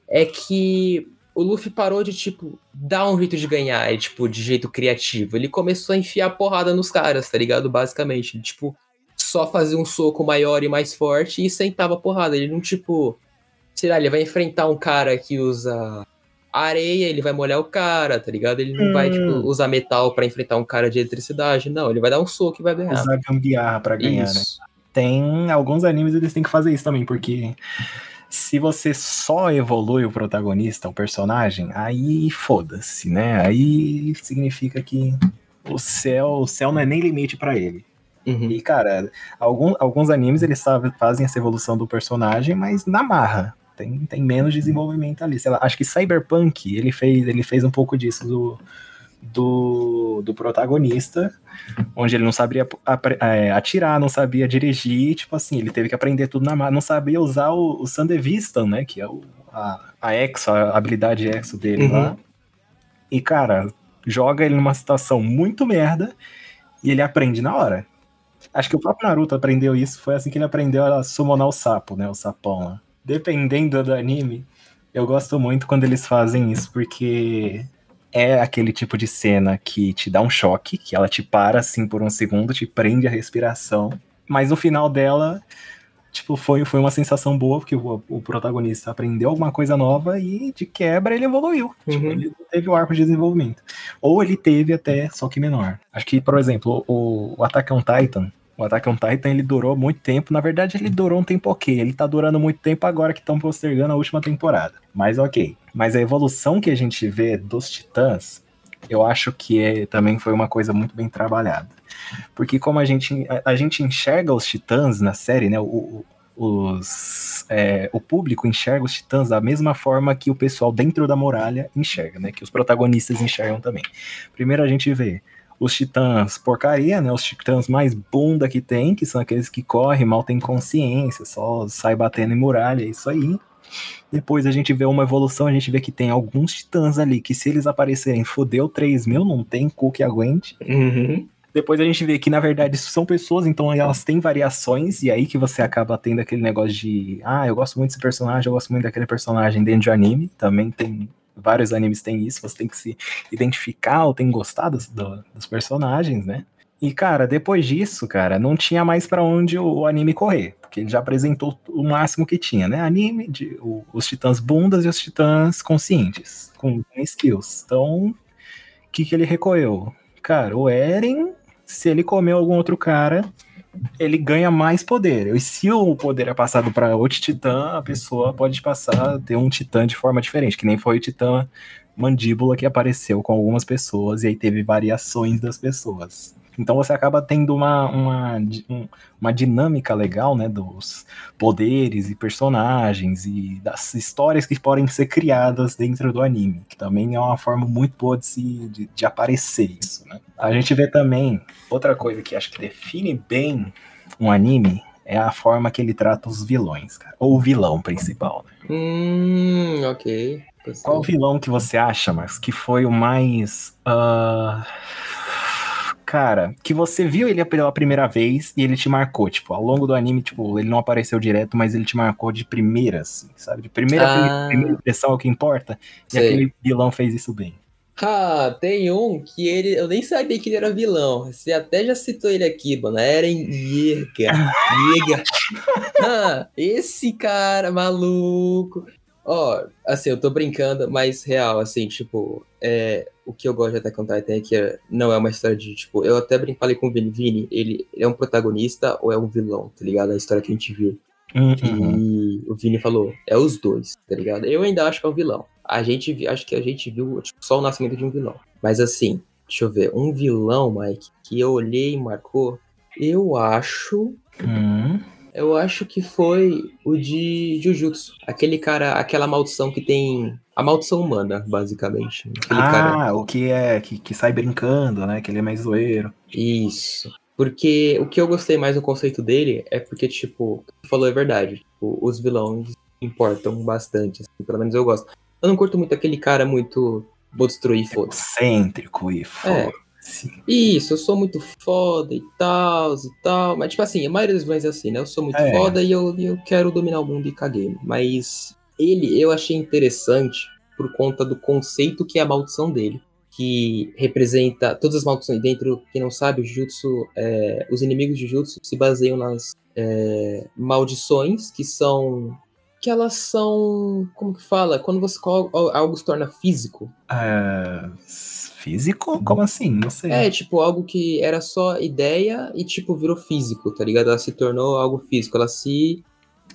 é que o Luffy parou de, tipo, dar um jeito de ganhar, tipo, de jeito criativo. Ele começou a enfiar porrada nos caras, tá ligado? Basicamente. Tipo, só fazia um soco maior e mais forte e sentava a porrada. Ele não, tipo, sei lá, ele vai enfrentar um cara que usa areia, ele vai molhar o cara, tá ligado? Ele não vai, Hum. tipo, usar metal pra enfrentar um cara de eletricidade. Não, ele vai dar um soco e vai ganhar. Usar gambiarra pra ganhar, né? Isso. Tem alguns animes eles têm que fazer isso também, porque se você só evolui o protagonista, o personagem, aí foda-se, né? Aí significa que o céu, o céu não é nem limite pra ele. Uhum. E cara, algum, alguns animes eles sabem, fazem essa evolução do personagem, mas na marra. Tem, tem menos desenvolvimento ali. Sei lá, acho que Cyberpunk ele fez, ele fez um pouco disso do, do, do protagonista, *laughs* onde ele não sabia é, atirar, não sabia dirigir, tipo assim, ele teve que aprender tudo na marra, não sabia usar o, o Sandevistan, né, que é o, a, a exo, a habilidade exo dele Uhum. lá. E, cara, joga ele numa situação muito merda e ele aprende na hora. Acho que o próprio Naruto aprendeu isso, foi assim que ele aprendeu a summonar o sapo, né, o sapão lá. Dependendo do anime, eu gosto muito quando eles fazem isso, porque é aquele tipo de cena que te dá um choque, que ela te para assim por um segundo, te prende a respiração, mas no final dela, tipo, foi, foi uma sensação boa, porque o, o protagonista aprendeu alguma coisa nova e de quebra ele evoluiu. Tipo, Uhum. ele não teve o arco de desenvolvimento. Ou ele teve até, só que menor. Acho que, por exemplo, o, o Attack on Titan, O Attack on Titan ele durou muito tempo. Na verdade, ele durou um tempo ok. Ele tá durando muito tempo agora que estão postergando a última temporada. Mas ok. Mas a evolução que a gente vê dos titãs, eu acho que é, também foi uma coisa muito bem trabalhada. Porque como a gente, a, a gente enxerga os titãs na série, né? O, os, é, o público enxerga os titãs da mesma forma que o pessoal dentro da muralha enxerga, né? Que os protagonistas enxergam também. Primeiro a gente vê os titãs porcaria, né? Os titãs mais bunda que tem, que são aqueles que correm, mal tem consciência, só sai batendo em muralha, é isso aí. Depois a gente vê uma evolução, a gente vê que tem alguns titãs ali que se eles aparecerem, fodeu 3 mil, não tem cu que aguente. Uhum. Depois a gente vê que, na verdade, isso são pessoas, então elas têm variações, e aí que você acaba tendo aquele negócio de, ah, eu gosto muito desse personagem, eu gosto muito daquele personagem dentro de anime. Também tem. Vários animes têm isso, você tem que se identificar ou tem gostado dos, dos personagens, né? E, cara, depois disso, cara, não tinha mais para onde o, o, anime correr, porque ele já apresentou o máximo que tinha, né? Anime, de, o, os titãs bundas e os titãs conscientes, com, com skills. Então, o que, que ele recorreu? Cara, o Eren se ele comer algum outro cara, ele ganha mais poder. E se o poder é passado para outro titã, a pessoa pode passar a ter um titã de forma diferente, que nem foi o titã mandíbula que apareceu com algumas pessoas e aí teve variações das pessoas. Então você acaba tendo uma, uma, uma dinâmica legal, né, dos poderes e personagens e das histórias que podem ser criadas dentro do anime, que também é uma forma muito boa de, se, de, de aparecer isso, né. A gente vê também outra coisa que acho que define bem um anime é a forma que ele trata os vilões, cara. Ou o vilão principal, né? Hum, ok. Qual vilão que você acha, Max, que foi o mais. Uh cara, que você viu ele pela primeira vez e ele te marcou, tipo, ao longo do anime, tipo, ele não apareceu direto, mas ele te marcou de primeira, assim, sabe? De primeira, ah. primeira impressão é o que importa. E Sei. aquele vilão fez isso bem. Ah, tem um que ele. Eu nem sabia que ele era vilão. Você até já citou ele aqui, mano. Eren Yeager. Yeager. *laughs* ah, esse cara maluco. Ó, assim, eu tô brincando, mas real, assim, tipo, é, o que eu gosto de Attack on Titan é que é, não é uma história de, tipo, eu até brinco, falei com o Vini, Vini, ele, ele é um protagonista ou é um vilão, tá ligado? A história que a gente viu. Uhum. E o Vini falou, é os dois, tá ligado? Eu ainda acho que é um vilão. A gente, acho que a gente viu, tipo, só o nascimento de um vilão. Mas assim, deixa eu ver, um vilão, Mike, que eu olhei e marcou, eu acho... Uhum. Eu acho que foi o de Jujutsu. Aquele cara, aquela maldição que tem. A maldição humana, basicamente. Aquele ah, cara... o que é. Que, que sai brincando, né? Que ele é mais zoeiro. Isso. Porque o que eu gostei mais do conceito dele é porque, tipo, o que falou é verdade. Tipo, os vilões importam bastante. Assim, pelo menos eu gosto. Eu não curto muito aquele cara muito. Vou destruir, foda-se. Excêntrico e foda. É. Sim. Isso, eu sou muito foda e tal, e tal. Mas, tipo assim, a maioria dos vilões é assim, né? Eu sou muito é. foda e eu, eu quero dominar o mundo e caguei. Mas ele eu achei interessante por conta do conceito que é a maldição dele. Que representa todas as maldições dentro, quem não sabe, o Jujutsu, é, os inimigos de Jujutsu se baseiam nas é, maldições que são que elas são. Como que fala? Quando você algo se torna físico. É, físico? Como assim? Não sei. É, tipo, algo que era só ideia e, tipo, virou físico, tá ligado? Ela se tornou algo físico. Ela se.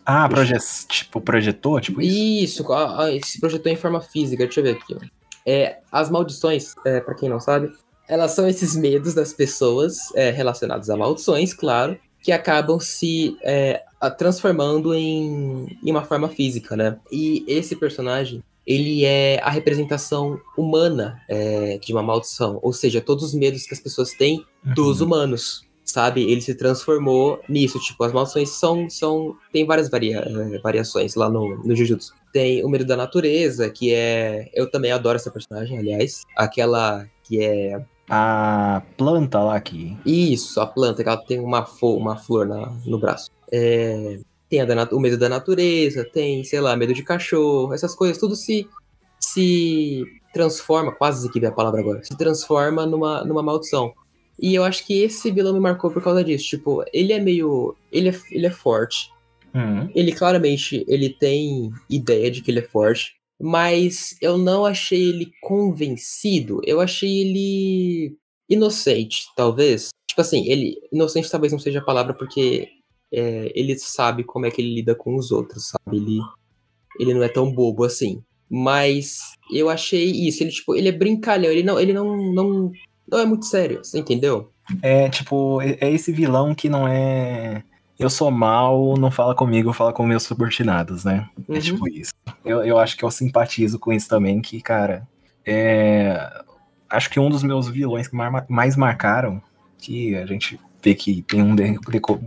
Ah, proje tipo, projetou? Tipo isso? Isso, a, a, se projetou em forma física. Deixa eu ver aqui. Ó. É, as maldições, é, para quem não sabe, elas são esses medos das pessoas é, relacionados a maldições, claro, que acabam se é, transformando em, em uma forma física, né? E esse personagem, ele é a representação humana é, de uma maldição. Ou seja, todos os medos que as pessoas têm dos uhum. humanos, sabe? Ele se transformou nisso. Tipo, as maldições são. são tem várias varia, é, variações lá no, no Jujutsu. Tem o medo da natureza, que é. Eu também adoro essa personagem, aliás. Aquela que é. A planta lá aqui. Isso, a planta, que ela tem uma, uma flor na, no braço. É, tem o medo da natureza, tem, sei lá, medo de cachorro, essas coisas, tudo se, se transforma, quase que a palavra agora, se transforma numa, numa maldição. E eu acho que esse vilão me marcou por causa disso. Tipo, ele é meio. Ele é, ele é forte. Uhum. Ele claramente ele tem ideia de que ele é forte. Mas eu não achei ele convencido. Eu achei ele inocente, talvez. Tipo assim, ele. Inocente talvez não seja a palavra, porque é, ele sabe como é que ele lida com os outros, sabe? Ele, ele não é tão bobo assim. Mas eu achei isso, ele, tipo, ele é brincalhão, ele não, ele não, não, não é muito sério, você entendeu? É, tipo, é é esse vilão que não é. Eu sou mal, não fala comigo, fala com meus subordinados, né? Uhum. É tipo isso. Eu, eu acho que eu simpatizo com isso também, que, cara, é. Acho que um dos meus vilões que mais marcaram, que a gente vê que tem um de-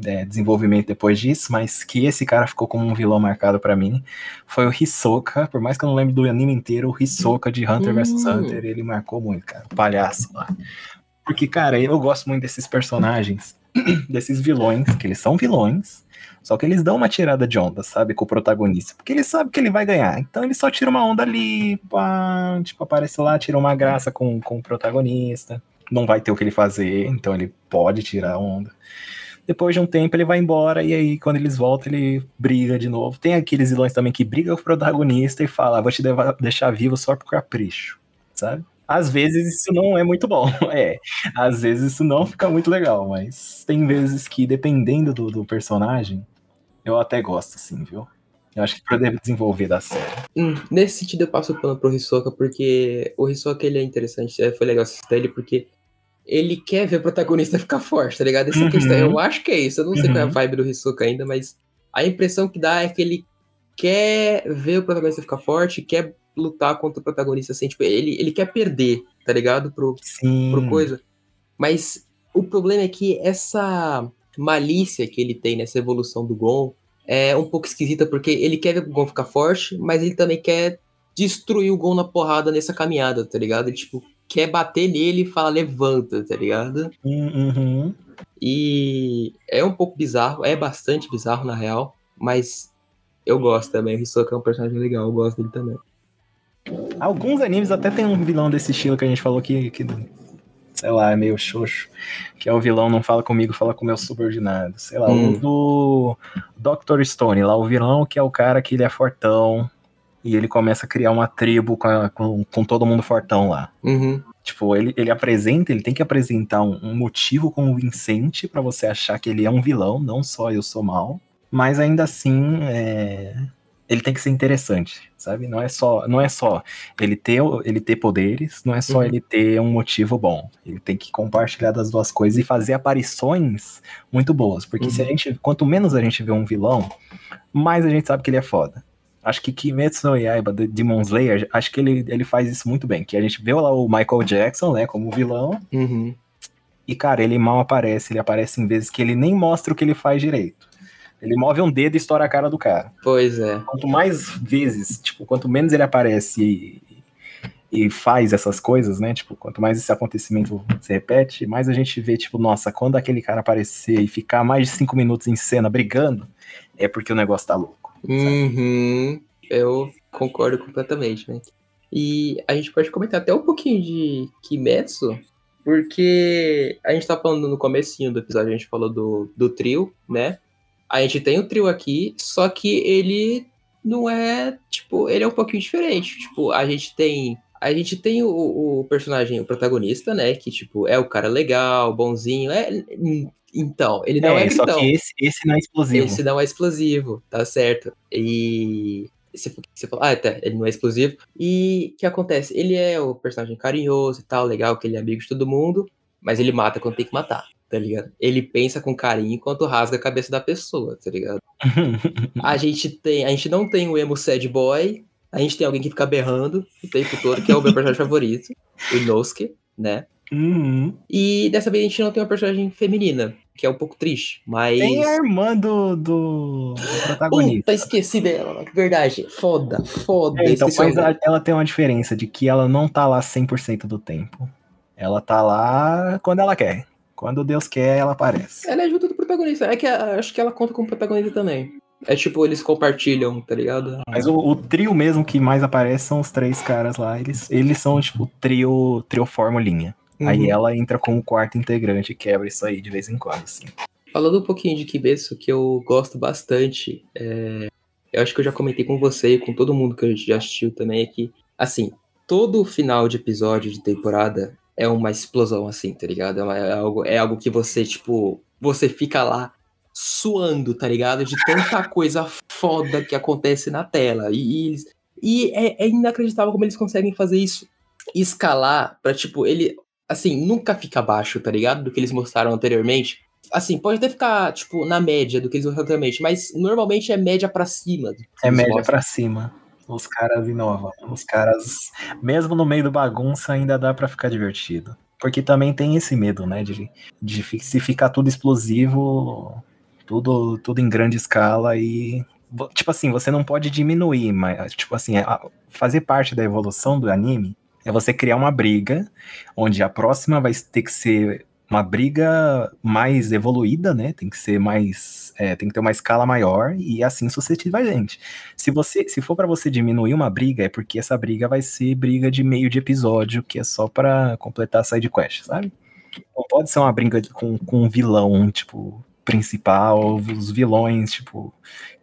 é, desenvolvimento depois disso, mas que esse cara ficou como um vilão marcado pra mim, foi o Hisoka. Por mais que eu não lembre do anime inteiro, o Hisoka de Hunter vs Hum. Hunter, ele marcou muito, cara. O palhaço lá. Porque, cara, eu gosto muito desses personagens, *clears throat* desses vilões, que eles são vilões, só que eles dão uma tirada de onda, sabe, com o protagonista. Porque ele sabe que ele vai ganhar. Então ele só tira uma onda ali, pá, tipo, aparece lá, tira uma graça com, com o protagonista. Não vai ter o que ele fazer, então ele pode tirar a onda. Depois de um tempo ele vai embora, e aí quando eles voltam, ele briga de novo. Tem aqueles vilões também que brigam com o protagonista e fala, "Ah, vou te deixar vivo só por capricho, sabe? Às vezes isso não é muito bom, *laughs* é. Às vezes isso não fica muito legal, mas tem vezes que, dependendo do, do personagem, eu até gosto, assim, viu? Eu acho que pra desenvolver da série. Hum, nesse sentido eu passo o pano pro Hisoka, porque o Hisoka ele é interessante, é, foi legal assistir ele, porque ele quer ver o protagonista ficar forte, tá ligado? Essa a Uhum. questão, eu acho que é isso, eu não sei qual é a Uhum. vibe do Hisoka ainda, mas a impressão que dá é que ele quer ver o protagonista ficar forte, quer lutar contra o protagonista, assim, tipo, ele, ele quer perder, tá ligado? Pro, Sim. pro coisa. Mas o problema é que essa malícia que ele tem nessa evolução do Gon é um pouco esquisita, porque ele quer ver o Gon ficar forte, mas ele também quer destruir o Gon na porrada nessa caminhada, tá ligado? Ele, tipo, quer bater nele e falar levanta, tá ligado? Uhum. E é um pouco bizarro, é bastante bizarro na real, mas eu gosto também. O Hisoka é um personagem legal, eu gosto dele também. Alguns animes até tem um vilão desse estilo que a gente falou que, que sei lá, é meio xoxo. Que é o vilão não fala comigo, fala com meus subordinados. Sei lá, Hum. o do Dr. Stone, lá o vilão que é o cara que ele é fortão e ele começa a criar uma tribo com, a- com, com todo mundo fortão lá. Uhum. Tipo, ele, ele apresenta, ele tem que apresentar um, um motivo convincente pra você achar que ele é um vilão, não só eu sou mal. Mas ainda assim, é, ele tem que ser interessante, sabe? Não é só, não é só ele ter, ele ter poderes, não é só Uhum. ele ter um motivo bom. Ele tem que compartilhar das duas coisas e fazer aparições muito boas. Porque se a Uhum. gente, quanto menos a gente vê um vilão, mais a gente sabe que ele é foda. Acho que Kimetsu no Yaiba, Demon Slayer, acho que ele, ele faz isso muito bem. Que a gente vê lá o Michael Jackson, né, como vilão, Uhum. e, cara, ele mal aparece. Ele aparece em vezes que ele nem mostra o que ele faz direito. Ele move um dedo e estoura a cara do cara. Pois é. Quanto mais vezes, tipo, quanto menos ele aparece e, e faz essas coisas, né? Tipo, quanto mais esse acontecimento se repete, mais a gente vê, tipo, nossa, quando aquele cara aparecer e ficar mais de cinco minutos em cena brigando, é porque o negócio tá louco. Uhum. Eu concordo completamente, né? E a gente pode comentar até um pouquinho de Kimetsu, porque a gente tá falando no comecinho do episódio, a gente falou do, do trio, né? A gente tem o trio aqui, só que ele não é, tipo, ele é um pouquinho diferente. Tipo, a gente tem. A gente tem o, o personagem, o protagonista, né? Que, tipo, é o cara legal, bonzinho. É, então, ele não é, só gritão. que esse, esse não é explosivo. Esse não é explosivo, tá certo. E você, você ah, tá, ele não é explosivo. E o que acontece? Ele é o personagem carinhoso e tal, legal, que ele é amigo de todo mundo, mas ele mata quando tem que matar, tá ligado? Ele pensa com carinho enquanto rasga a cabeça da pessoa, tá ligado? *laughs* A gente tem, a gente não tem o emo sad boy, a gente tem alguém que fica berrando o tempo todo, que é o meu personagem favorito, o Inosuke, né? Uhum. E dessa vez a gente não tem uma personagem feminina, que é um pouco triste, mas. Tem a irmã do, do, do protagonista. Puta, esqueci dela, verdade. Foda, foda. É, então, mas ela tem uma diferença de que ela não tá lá 100% do tempo. Ela tá lá quando ela quer. Quando Deus quer, ela aparece. Ela é junto do protagonista. É que acho que ela conta como protagonista também. É tipo, eles compartilham, tá ligado? Mas o, o trio mesmo que mais aparece são os três caras lá. Eles, eles são, tipo, trio, trio formulinha. Aí Uhum. ela entra como quarto integrante e quebra isso aí de vez em quando, assim. Falando um pouquinho de Kimetsu, que eu gosto bastante, é, eu acho que eu já comentei com você e com todo mundo que a gente já assistiu também, é que, assim, todo final de episódio de temporada, é uma explosão assim, tá ligado? É, uma- é algo, é algo que você, tipo, você fica lá suando, tá ligado? De tanta coisa foda que acontece na tela. E, e eles- e é, é inacreditável como eles conseguem fazer isso. Escalar pra, tipo, ele, assim, nunca fica abaixo, tá ligado? Do que eles mostraram anteriormente. Assim, pode até ficar, tipo, na média do que eles mostraram anteriormente, mas normalmente é média pra cima. É média mostram. pra cima. Os caras inovam. Os caras, mesmo no meio do bagunça, ainda dá pra ficar divertido. Porque também tem esse medo, né? De, de se ficar tudo explosivo, tudo, tudo em grande escala e. Tipo assim, você não pode diminuir, mas, tipo assim, fazer parte da evolução do anime é você criar uma briga, onde a próxima vai ter que ser uma briga mais evoluída, né? Tem que ser mais. é, tem que ter uma escala maior e assim sucessivamente. Se você, se for pra você diminuir uma briga, é porque essa briga vai ser briga de meio de episódio, que é só pra completar a side quest, sabe? Não pode ser uma briga com, com um vilão, tipo, principal, os vilões, tipo,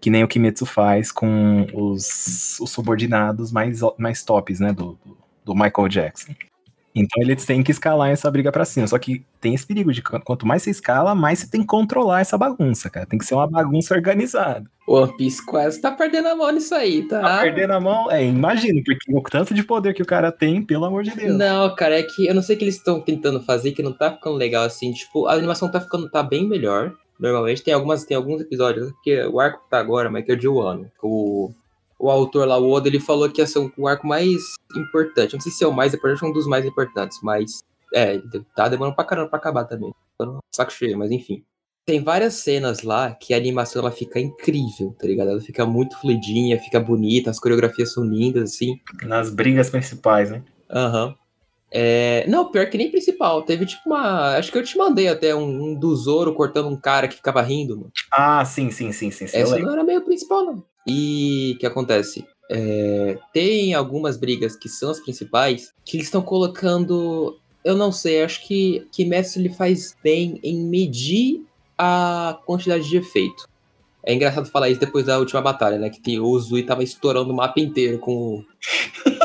que nem o Kimetsu faz com os, os subordinados mais, mais tops, né, do, do, do Michael Jackson. Então eles têm que escalar essa briga pra cima. Só que tem esse perigo de qu- quanto mais você escala, mais você tem que controlar essa bagunça, cara. Tem que ser uma bagunça organizada. One Piece quase tá perdendo a mão nisso aí, tá? Tá perdendo a mão? É, imagino, porque o tanto de poder que o cara tem, pelo amor de Deus. Não, cara, é que eu não sei o que eles estão tentando fazer, que não tá ficando legal assim. Tipo, a animação tá ficando tá bem melhor. Normalmente tem algumas tem alguns episódios, porque o arco que tá agora, mas que é o de Wano. O, o autor lá, o Oda, ele falou que ia ser o arco mais importante. Não sei se é o mais importante ou um dos mais importantes, mas é, tá demorando pra caramba pra acabar também. Tô saco cheio, mas enfim. Tem várias cenas lá que a animação ela fica incrível, tá ligado? Ela fica muito fluidinha, fica bonita, as coreografias são lindas, assim. Nas brigas principais, né? Aham. É, Não, pior que nem principal. Teve tipo uma. Acho que eu te mandei até um, um do Zoro cortando um cara que ficava rindo. Mano. Ah, sim, sim, sim, sim. Essa não era meio principal, não. E o que acontece? É, Tem algumas brigas que são as principais que eles estão colocando. Eu não sei, acho que que Mestre ele faz bem em medir a quantidade de efeito. É engraçado falar isso depois da última batalha, né? Que o Zui tava estourando o mapa inteiro com o. *laughs*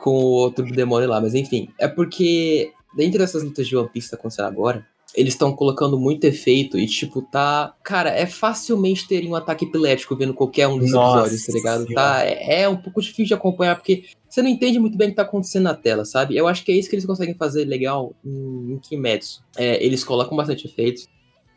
com o outro demônio lá. Mas enfim, é porque dentro dessas lutas de One Piece que tá acontecendo agora, eles estão colocando muito efeito e, tipo, tá. Cara, é facilmente ter um ataque epilético vendo qualquer um dos Nossa episódios, tá ligado? Senhora. Tá, é, é um pouco difícil de acompanhar, porque você não entende muito bem o que tá acontecendo na tela, sabe? Eu acho que é isso que eles conseguem fazer legal em, em Kimetsu. É, eles colocam bastante efeitos.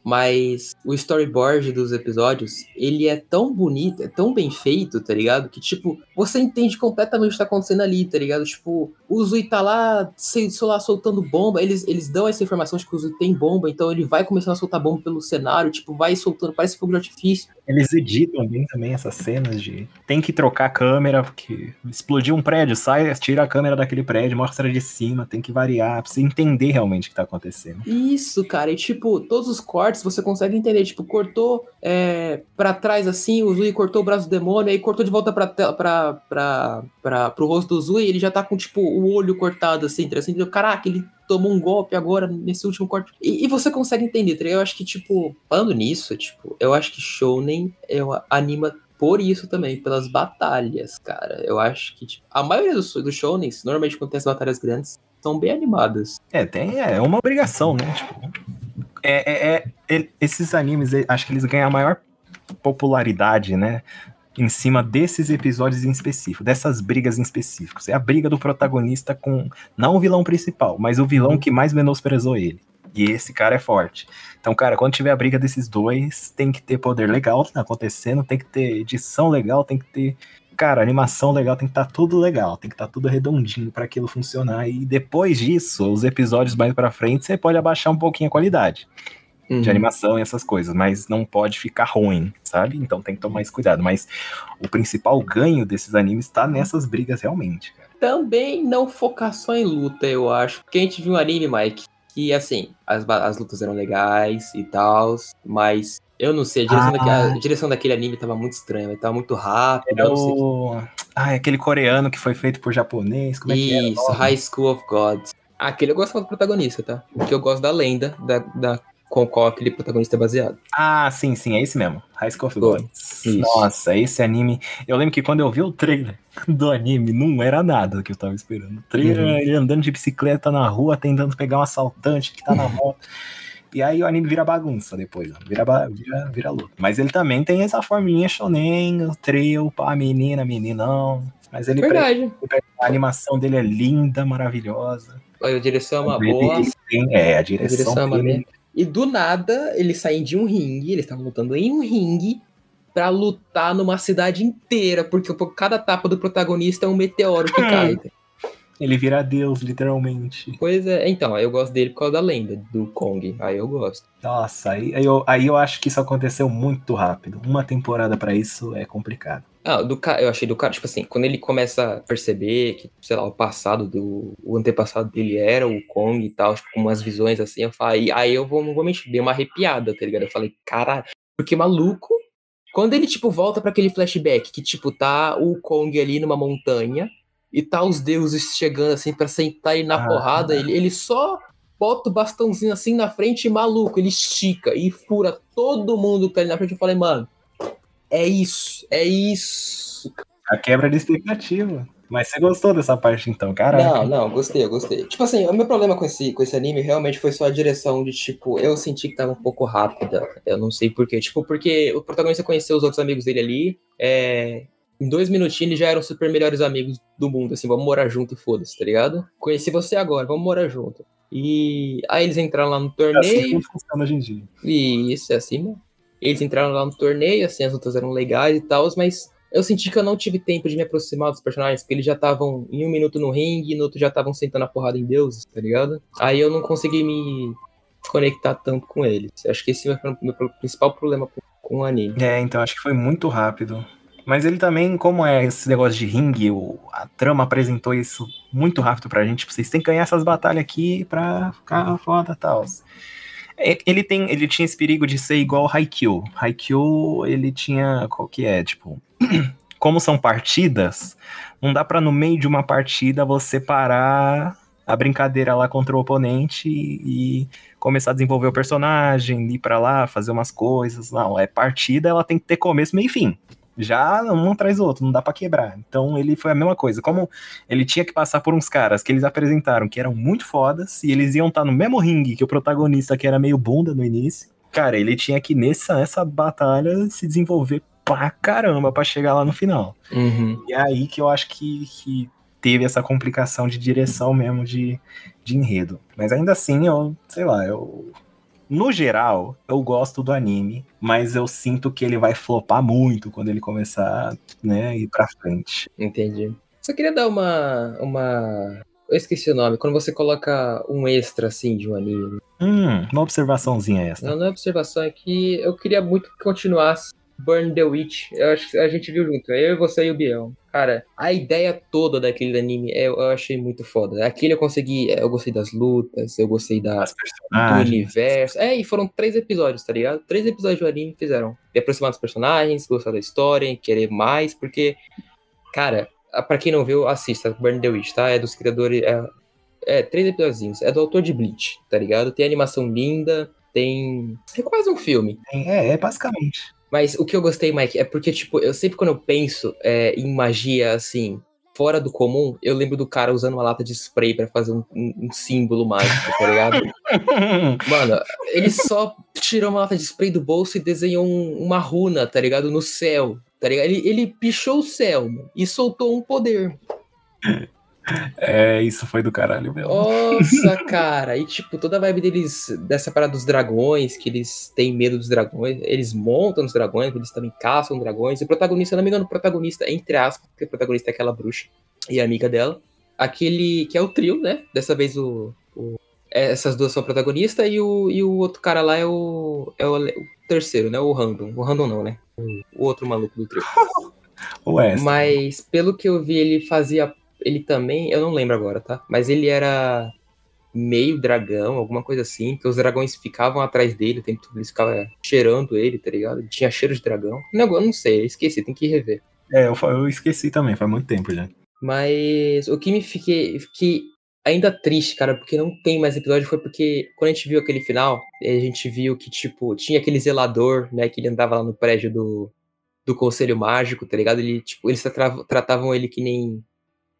Mas o storyboard dos episódios, ele é tão bonito, é tão bem feito, tá ligado? Que, tipo, você entende completamente o que tá acontecendo ali, tá ligado? Tipo, o Zui tá lá, sei, sei lá, soltando bomba. Eles, eles dão essa informação de que o Zui tem bomba, então ele vai começando a soltar bomba pelo cenário, tipo, vai soltando, parece fogo de artifício. Eles editam bem também essas cenas de. Tem que trocar a câmera, porque explodiu um prédio, sai, tira a câmera daquele prédio, mostra de cima, tem que variar, pra você entender realmente o que tá acontecendo. Isso, cara, e tipo, todos os cortes você consegue entender. Tipo, cortou é, pra trás assim, o Zui cortou o braço do demônio, aí cortou de volta pra, pra, pra, pra, pro rosto do Zui, ele já tá com, tipo, o olho cortado assim, entendeu? Caraca, ele tomou um golpe agora nesse último corte. E, e você consegue entender, tá? Eu acho que, tipo, falando nisso, tipo, eu acho que Shounen eu, anima por isso também, pelas batalhas, cara. Eu acho que, tipo, a maioria dos, dos Shounens, normalmente quando tem as batalhas grandes, são bem animadas. É, tem, é uma obrigação, né? Tipo, é, é- é- esses animes, acho que eles ganham a maior popularidade, né? Em cima desses episódios em específico, dessas brigas em específicos. É a briga do protagonista com, não o vilão principal, mas o vilão que mais menosprezou ele. E esse cara é forte. Então, cara, quando tiver a briga desses dois, tem que ter poder legal acontecendo, tem que ter edição legal, tem que ter cara, animação legal, tem que estar tudo legal, tem que estar tudo redondinho para aquilo funcionar. E depois disso, os episódios mais para frente, você pode abaixar um pouquinho a qualidade Uhum. de animação e essas coisas, mas não pode ficar ruim, sabe? Então tem que tomar esse cuidado. Mas o principal ganho desses animes tá nessas brigas realmente, cara. também não focar só em luta, eu acho. Porque a gente viu um anime, Mike, que assim, as, as lutas eram legais e tal, mas eu não sei, a direção, Ah. daquele, a direção daquele anime tava muito estranha, tava muito rápido, É eu não sei. o... Ah, é aquele coreano que foi feito por japonês, como é que Isso, nome? High School of Gods. Aquele eu gosto do protagonista, tá? Porque eu gosto da lenda, da, da com qual aquele protagonista é baseado. Ah, sim, sim, é esse mesmo. High School of Gods. isso. Nossa, esse anime. Eu lembro que quando eu vi o trailer *laughs* do anime, não era nada que eu tava esperando. O trailer, Uhum. ele andando de bicicleta na rua, tentando pegar um assaltante que tá na *laughs* moto. E aí o anime vira bagunça depois, ó. vira, vira, vira luta. Mas ele também tem essa forminha shonen, o trio, pá, menina, meninão. Mas ele Verdade. a animação dele é linda, maravilhosa. A direção é uma Ele- boa. ele tem- é, a A direção, direção é uma dele- merda. E do nada, eles saem de um ringue, eles estavam lutando em um ringue pra lutar numa cidade inteira, porque por cada tapa do protagonista é um meteoro que cai. Ele vira Deus, literalmente. Pois é, então, eu gosto dele por causa da lenda do Kong. Aí eu gosto. Nossa, aí, aí, eu, aí eu acho que isso aconteceu muito rápido. Uma temporada pra isso é complicado. Ah, do ca... eu achei do cara, tipo assim, quando ele começa a perceber que, sei lá, o passado do. O antepassado dele era o Kong e tal, tipo, com umas visões assim, eu falei, aí eu vou, vou mentir, dei uma arrepiada, tá ligado? Eu falei, caralho, porque maluco. Quando ele, tipo, volta pra aquele flashback, que, tipo, tá o Kong ali numa montanha, e tá os deuses chegando, assim, pra sentar ele na Ah. porrada, ele, ele só bota o bastãozinho assim na frente e maluco, ele estica e fura todo mundo que tá ali na frente. Eu falei, mano, é isso, é isso. A quebra de expectativa. Mas você gostou dessa parte então, caraca. Não, não, gostei, eu gostei. Tipo assim, o meu problema com esse, com esse anime realmente foi só a direção de, tipo, eu senti que tava um pouco rápida. Eu não sei porquê. Tipo, porque o protagonista conheceu os outros amigos dele ali. É... Em dois minutinhos eles já eram super melhores amigos do mundo, assim, vamos morar junto e foda-se, tá ligado? Conheci você agora, vamos morar junto. E aí eles entraram lá no É assim torneio. que funciona hoje em dia. E isso é assim, né? Eles entraram lá no torneio, assim, as lutas eram legais e tal, mas eu senti que eu não tive tempo de me aproximar dos personagens, porque eles já estavam em um minuto no ringue e no outro já estavam sentando a porrada em deuses, tá ligado? Aí eu não consegui me conectar tanto com eles. Acho que esse foi o meu principal problema com, com o anime. É, então acho que foi muito rápido. Mas ele também, como é esse negócio de ringue, o- a trama apresentou isso muito rápido pra gente. Tipo, vocês têm que ganhar essas batalhas aqui pra ficar foda e tal. É, Ele, tem, ele tinha esse perigo de ser igual Haikyuu. Haikyuu, ele tinha. Qual que é? Tipo. *clears throat* Como são partidas, não dá pra no meio de uma partida você parar a brincadeira lá contra o oponente e, começar a desenvolver o personagem, ir pra lá, fazer umas coisas. Não, é partida, ela tem que ter começo, meio e fim. Já um atrás do outro, não dá pra quebrar. Então ele foi a mesma coisa. Como ele tinha que passar por uns caras que eles apresentaram que eram muito fodas e eles iam estar no mesmo ringue que o protagonista que era meio bunda no início. Cara, ele tinha que nessa essa batalha se desenvolver pra caramba pra chegar lá no final. Uhum. E é aí que eu acho que, que teve essa complicação de direção mesmo de, de enredo. Mas ainda assim, eu, sei lá, eu. No geral, eu gosto do anime, mas eu sinto que ele vai flopar muito quando ele começar, né, a ir pra frente. Entendi. Só queria dar uma. uma. Eu esqueci o nome. Quando você coloca um extra assim de um anime. Hum, uma observaçãozinha essa. Não, não é observação, é que eu queria muito que continuasse Burn the Witch. Eu acho que a gente viu junto, eu, você e o Biel. Cara, a ideia toda daquele anime eu, eu achei muito foda. Aquele eu consegui, eu gostei das lutas, eu gostei da, do universo. É, e foram três episódios, tá ligado? Três episódios do anime fizeram. Me aproximar dos personagens, gostar da história, querer mais, porque, cara, pra quem não viu, assista Burn the Witch, tá? É dos criadores. É, é três episódios. É do autor de Bleach, tá ligado? Tem animação linda, tem. É quase um filme. É, é basicamente. Mas o que eu gostei, Mike, é porque, tipo, eu sempre quando eu penso é, em magia, assim, fora do comum, eu lembro do cara usando uma lata de spray pra fazer um, um- um símbolo mágico, tá ligado? *laughs* Mano, ele só tirou uma lata de spray do bolso e desenhou um- uma runa, tá ligado? No céu, tá ligado? Ele, ele pichou o céu, mano, e soltou um poder. É, isso foi do caralho mesmo. Nossa, *laughs* cara. E, tipo, toda a vibe deles, dessa parada dos dragões, que eles têm medo dos dragões, eles montam os dragões, eles também caçam dragões. E o protagonista, não me engano, o protagonista, entre aspas, porque o protagonista é aquela bruxa e amiga dela. Aquele que é o trio, né? Dessa vez o. o- é, essas duas são protagonistas e o, e o outro cara lá é o. É o, o terceiro, né? O random. O random não, né? O outro maluco do trio. *laughs* Mas pelo que eu vi, ele fazia. Ele também. Eu não lembro agora, tá? Mas ele era meio dragão, alguma coisa assim. Que os dragões ficavam atrás dele o tempo todo. Eles ficavam cheirando ele, tá ligado? Ele tinha cheiro de dragão. Não, eu não sei, esqueci, tem que rever. É, eu, eu esqueci também, faz muito tempo já. Mas o que me fiquei. Que ainda triste, cara, porque não tem mais episódio, foi porque quando a gente viu aquele final, a gente viu que, tipo, tinha aquele zelador, né, que ele andava lá no prédio do, do Conselho Mágico, tá ligado? Ele, tipo, eles tratavam ele que nem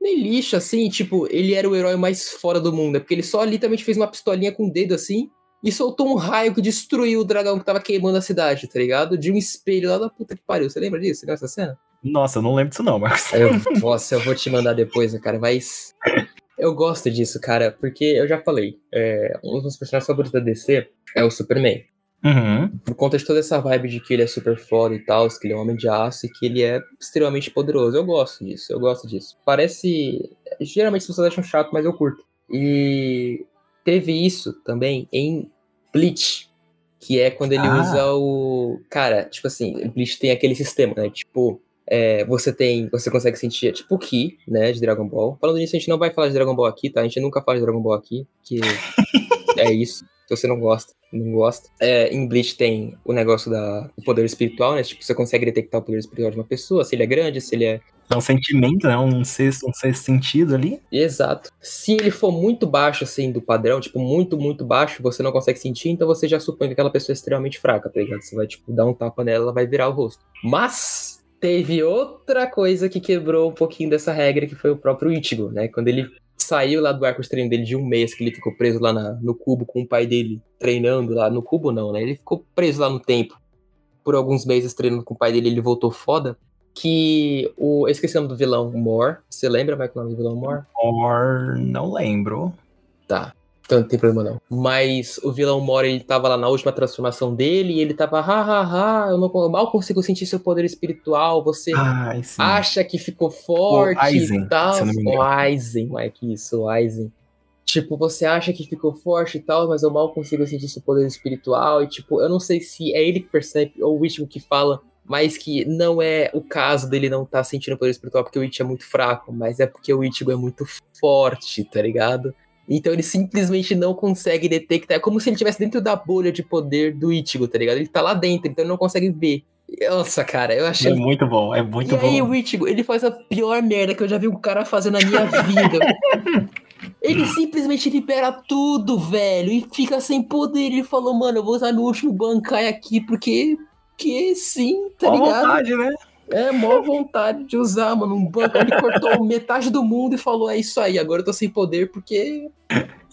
nem lixo, assim, tipo, ele era o herói mais fora do mundo, é porque ele só literalmente fez uma pistolinha com o dedo assim e soltou um raio que destruiu o dragão que tava queimando a cidade, tá ligado? De um espelho lá da puta que pariu. Você lembra disso? Você lembra dessa cena? Nossa, eu não lembro disso não, mas. *laughs* Eu, nossa, eu vou te mandar depois, cara, mas. Eu gosto disso, cara, porque eu já falei, é, um dos meus personagens favoritos da DC é o Superman. Uhum. Por conta de toda essa vibe de que ele é super foda e tal, que ele é um homem de aço e que ele é extremamente poderoso. Eu gosto disso, eu gosto disso. Parece. Geralmente as pessoas acham chato, mas eu curto. E teve isso também em Bleach, que é quando ele ah. usa o. Cara, tipo assim, Bleach tem aquele sistema, né? Tipo, é, você tem. Você consegue sentir, tipo o Ki, né? De Dragon Ball. Falando nisso, a gente não vai falar de Dragon Ball aqui, tá? A gente nunca fala de Dragon Ball aqui, que *laughs* é isso. Você não gosta não gosta. É, em Bleach tem o negócio da o poder espiritual, né? Tipo, você consegue detectar o poder espiritual de uma pessoa, se ele é grande, se ele é. É um sentimento, né? Um sexto, um sexto sentido ali. Exato. Se ele for muito baixo, assim, do padrão, tipo, muito, muito baixo, você não consegue sentir, então você já supõe que aquela pessoa é extremamente fraca, tá ligado? Você vai, tipo, dar um tapa nela, ela vai virar o rosto. Mas teve outra coisa que quebrou um pouquinho dessa regra, que foi o próprio Ichigo, né? Quando ele saiu lá do arco de treino dele de um mês, que ele ficou preso lá na, no cubo com o pai dele treinando lá. No cubo não, né? Ele ficou preso lá no tempo por alguns meses treinando com o pai dele, ele voltou foda. Que o. Eu esqueci o nome do vilão, Mor. Você lembra, com o nome do vilão Mor? Mor, não lembro. Tá. Então não tem problema não. Mas o vilão Mora, ele tava lá na última transformação dele e ele tava, ha, ha, ha, eu, não, eu mal consigo sentir seu poder espiritual, você Ai, acha que ficou forte o Aizen, e tal. O Aizen, é que isso, o Aizen. Tipo, você acha que ficou forte e tal, mas eu mal consigo sentir seu poder espiritual. E tipo, eu não sei se é ele que percebe ou o Ichigo que fala, mas que não é o caso dele não estar tá sentindo poder espiritual porque o Ichigo é muito fraco, mas é porque o Ichigo é muito forte, tá ligado? Então ele simplesmente não consegue detectar. É como se ele estivesse dentro da bolha de poder do Ichigo, tá ligado? Ele tá lá dentro, então ele não consegue ver. Nossa, cara, eu achei. É muito bom, é muito e bom. E aí o Ichigo, ele faz a pior merda que eu já vi um cara fazer na minha vida. *laughs* ele simplesmente libera tudo, velho, e fica sem poder. Ele falou, mano, eu vou usar meu último Bankai aqui, porque. Que sim, tá ligado? vontade, né? É, mó vontade de usar, mano. Um banco, ele cortou metade do mundo e falou: é isso aí, agora eu tô sem poder porque.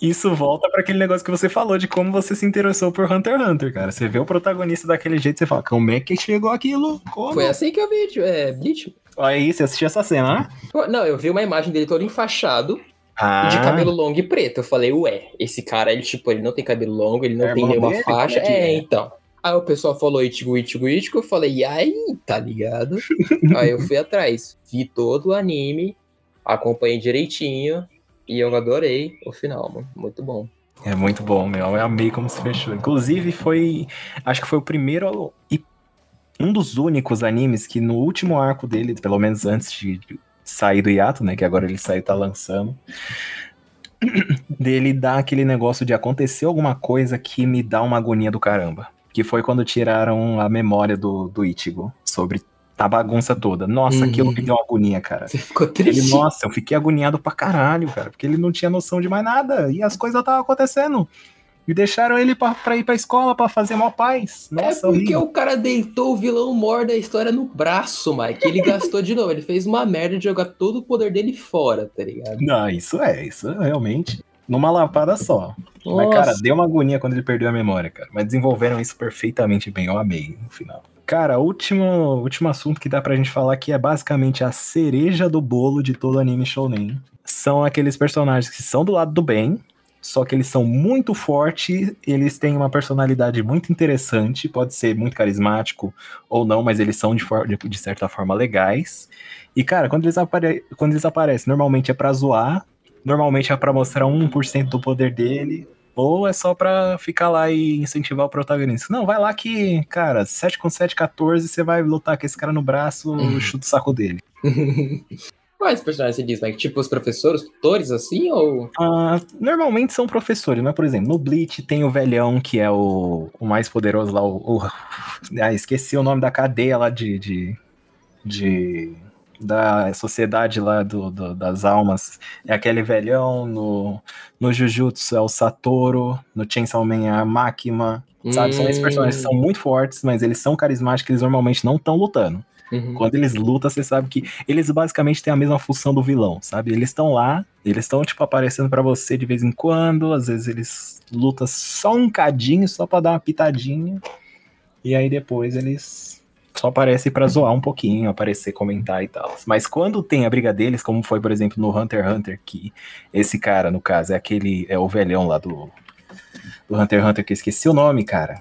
Isso volta para aquele negócio que você falou de como você se interessou por Hunter x Hunter, cara. Você vê o protagonista daquele jeito, você fala, como é que chegou aquilo? Como? Foi assim que eu vi, é, Bleach. Aí, você assistiu essa cena, né? Não, eu vi uma imagem dele todo enfaixado, ah. de cabelo longo e preto. Eu falei, ué, esse cara, ele, tipo, ele não tem cabelo longo, ele não é tem nenhuma dele, faixa. É, é, então. Aí o pessoal falou Itigo, Itigo, Itigo, eu falei, e aí, tá ligado? *laughs* aí eu fui atrás, vi todo o anime, acompanhei direitinho, e eu adorei o final, mano. Muito bom. É muito bom, meu. Eu amei como se fechou. Inclusive, foi. Acho que foi o primeiro e um dos únicos animes que no último arco dele, pelo menos antes de sair do hiato, né? Que agora ele saiu tá lançando. *clears throat* dele dá aquele negócio de acontecer alguma coisa que me dá uma agonia do caramba que foi quando tiraram a memória do, do Ichigo sobre a bagunça toda. Nossa, uhum. aquilo me deu agonia, cara. Você ficou triste? Ele, nossa, eu fiquei agoniado pra caralho, cara, porque ele não tinha noção de mais nada e as coisas estavam acontecendo. E deixaram ele pra, pra ir pra escola pra fazer mal paz. Nossa, é porque horrível. o cara deitou o vilão mor da história no braço, Mike. Ele gastou de novo. Ele fez uma merda de jogar todo o poder dele fora, tá ligado? Não, isso é, isso é realmente numa lapada só. Nossa. Mas, cara, deu uma agonia quando ele perdeu a memória, cara. Mas desenvolveram isso perfeitamente bem. Eu amei no final. Cara, o último, último assunto que dá pra gente falar que é basicamente a cereja do bolo de todo anime shounen. São aqueles personagens que são do lado do bem, só que eles são muito fortes, eles têm uma personalidade muito interessante, pode ser muito carismático ou não, mas eles são de, de, de certa forma legais. E, cara, quando eles, quando eles aparecem, normalmente é pra zoar, normalmente é para mostrar 1% do poder dele, ou é só pra ficar lá e incentivar o protagonista. Não, vai lá que, cara, 7 com 7, 14, você vai lutar com esse cara no braço, uhum. chuta o saco dele. *laughs* Quais personagens você diz, Mike? Tipo os professores, tutores, assim, ou... Ah, normalmente são professores, mas, por exemplo, no Bleach tem o velhão, que é o, o mais poderoso lá, o, o... Ah, esqueci o nome da cadeia lá de... de, de da sociedade lá do, do, das almas é aquele velhão, no, no Jujutsu é o Satoru, no Chainsaw Man é a Makima, sabe? São esses personagens que são muito fortes, mas eles são carismáticos, eles normalmente não estão lutando. Uhum. Quando eles lutam, você sabe que eles basicamente têm a mesma função do vilão, sabe? Eles estão lá, eles estão, tipo, aparecendo para você de vez em quando, às vezes eles lutam só um cadinho, só pra dar uma pitadinha, e aí depois eles só aparecem para zoar um pouquinho, aparecer, comentar e tal. Mas quando tem a briga deles, como foi, por exemplo, no Hunter x Hunter, que esse cara, no caso, é aquele, é o velhão lá do, do Hunter x Hunter, que eu esqueci o nome, cara.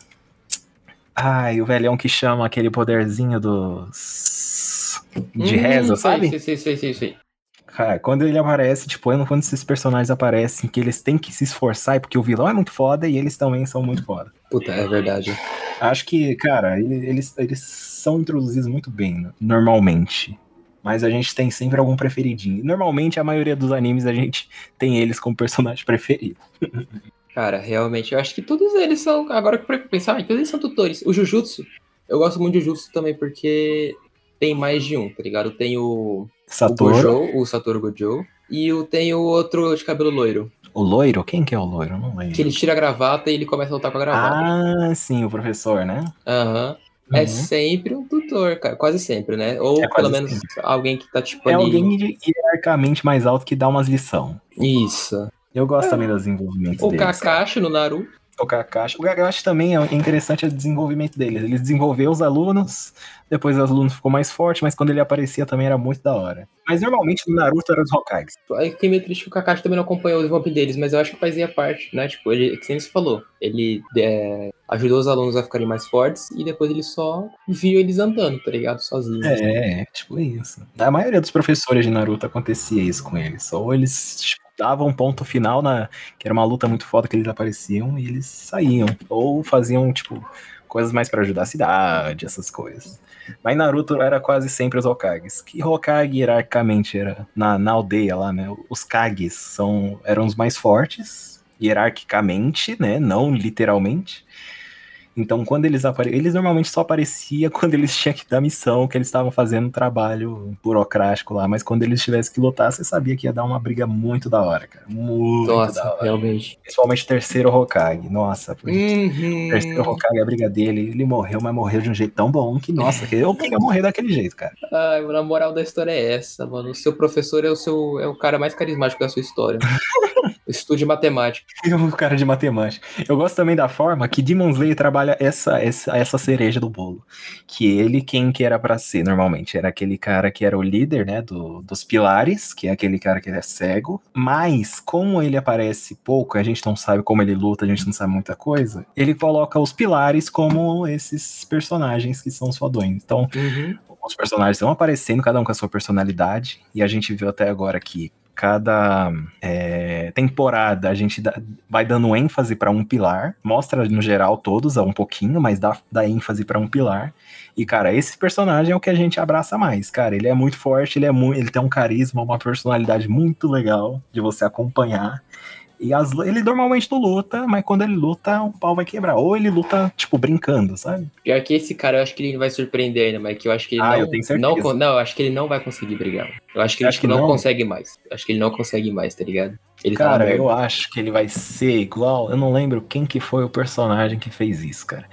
Ai, o velhão que chama aquele poderzinho dos. de hum, reza, sabe? Sim, sim, sim, sim, Cara, quando ele aparece, tipo, quando esses personagens aparecem, que eles têm que se esforçar, porque o vilão é muito foda e eles também são muito foda. Puta, é verdade. Acho que, cara, eles, eles são introduzidos muito bem, normalmente. Mas a gente tem sempre algum preferidinho. Normalmente, a maioria dos animes, a gente tem eles como personagem *laughs* preferido. Cara, realmente, eu acho que todos eles são. Agora que eu pensar, todos eles são tutores. O Jujutsu, eu gosto muito de Jujutsu também porque tem mais de um, tá ligado? Tem o. Satoru. O Gojo, o Satoru Gojo. E o, tem o outro de cabelo loiro. O loiro? Quem que é o loiro? Não lembro. Que ele tira a gravata e ele começa a lutar com a gravata. Ah, sim, o professor, né? Aham. Uhum. É sempre um tutor, cara. Quase sempre, né? Ou é pelo menos sempre. alguém que tá tipo. É ali... alguém hierarquicamente mais alto que dá umas lições. Isso. Eu gosto também dos desenvolvimentos o deles. O Kakashi no Naruto. O Kakashi. O Kakashi também é interessante o desenvolvimento dele. Ele desenvolveu os alunos, depois os alunos ficou mais forte, mas quando ele aparecia também era muito da hora. Mas normalmente no Naruto era os Hokages. É que meio triste que o Kakashi também não acompanhou o desenvolvimento deles, mas eu acho que fazia parte, né? Tipo, ele, que você falou, ele é, ajudou os alunos a ficarem mais fortes e depois ele só viu eles andando, tá ligado? Sozinhos. É, tipo isso. A maioria dos professores de Naruto acontecia isso com eles. Ou eles, tipo, dava um ponto final na. Que era uma luta muito foda que eles apareciam e eles saíam. Ou faziam, tipo, coisas mais para ajudar a cidade, essas coisas. Mas Naruto era quase sempre os Hokages. Que Hokage hierarquicamente era na, na aldeia lá, né? Os Kages são, eram os mais fortes, hierarquicamente, né? Não literalmente. Então, quando eles apareciam, eles normalmente só apareciam *laughs* quando eles tinham que dar missão, que eles estavam fazendo um trabalho burocrático lá, mas quando eles tivessem que lutar, você sabia que ia dar uma briga muito da hora, cara. Muito Nossa, da hora. realmente. Principalmente o terceiro Hokage. Nossa, uhum. o terceiro Hokage, a briga dele, ele morreu, mas morreu de um jeito tão bom que, nossa, que eu queria morrer daquele jeito, cara. Ai, a moral da história é essa, mano. O seu professor é o seu é o cara mais carismático da sua história. *laughs* Estude matemática. *laughs* o cara de matemática. Eu gosto também da forma que Demon Slayer trabalha essa, essa, essa cereja do bolo. Que ele, quem que era para ser normalmente? Era aquele cara que era o líder, né, do, dos pilares, que é aquele cara que é cego. Mas, como ele aparece pouco, a gente não sabe como ele luta, a gente não sabe muita coisa, ele coloca os pilares como esses personagens que são os fodões. Então, uhum. os personagens estão aparecendo, cada um com a sua personalidade, e a gente viu até agora que cada é, temporada a gente dá, vai dando ênfase para um pilar, mostra no geral todos um pouquinho, mas dá, dá ênfase para um pilar. E cara, esse personagem é o que a gente abraça mais, cara. Ele é muito forte, ele é muito, ele tem um carisma, uma personalidade muito legal de você acompanhar. E as, ele normalmente não luta, mas quando ele luta, o pau vai quebrar. Ou ele luta, tipo, brincando, sabe? Pior que esse cara, eu acho que ele vai surpreender ainda, mas que eu acho que ele ah, não, eu tenho certeza. não. Não, eu acho que ele não vai conseguir brigar. Eu acho que ele acho tipo, que não, não, consegue mais. Eu acho que ele não consegue mais, tá ligado? Ele tá cara, tá eu acho que ele vai ser igual. Eu não lembro quem que foi o personagem que fez isso, cara.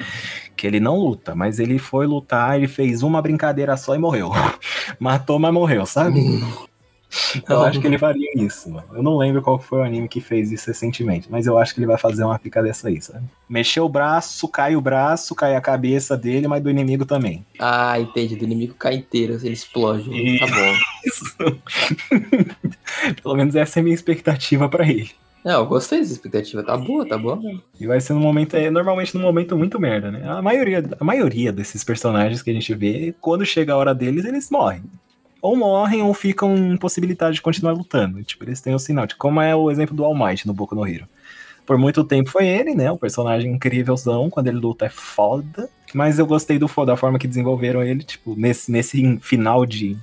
Que ele não luta, mas ele foi lutar, ele fez uma brincadeira só e morreu. *laughs* Matou, mas morreu, sabe? Eu acho que ele faria isso, mano. Eu não lembro qual foi o anime que fez isso recentemente, mas eu acho que ele vai fazer uma pica dessa aí, sabe? Mexer o braço, cai o braço, cai a cabeça dele, mas do inimigo também. Ah, entendi. Do inimigo cai inteiro, ele explode. E... Tá bom. *laughs* Pelo menos essa é a minha expectativa para ele. Não, eu gostei dessa expectativa. Tá boa, tá boa. E vai ser num momento, é, normalmente num momento muito merda, né? A maioria, a maioria desses personagens que a gente vê, quando chega a hora deles, eles morrem ou morrem ou ficam impossibilitados de continuar lutando. Tipo, eles têm o sinal, tipo, como é o exemplo do All Might no Boku no Hero. Por muito tempo foi ele, né? O personagem incrívelzão, quando ele luta é foda. Mas eu gostei do, da forma que desenvolveram ele, tipo, nesse, nesse final de,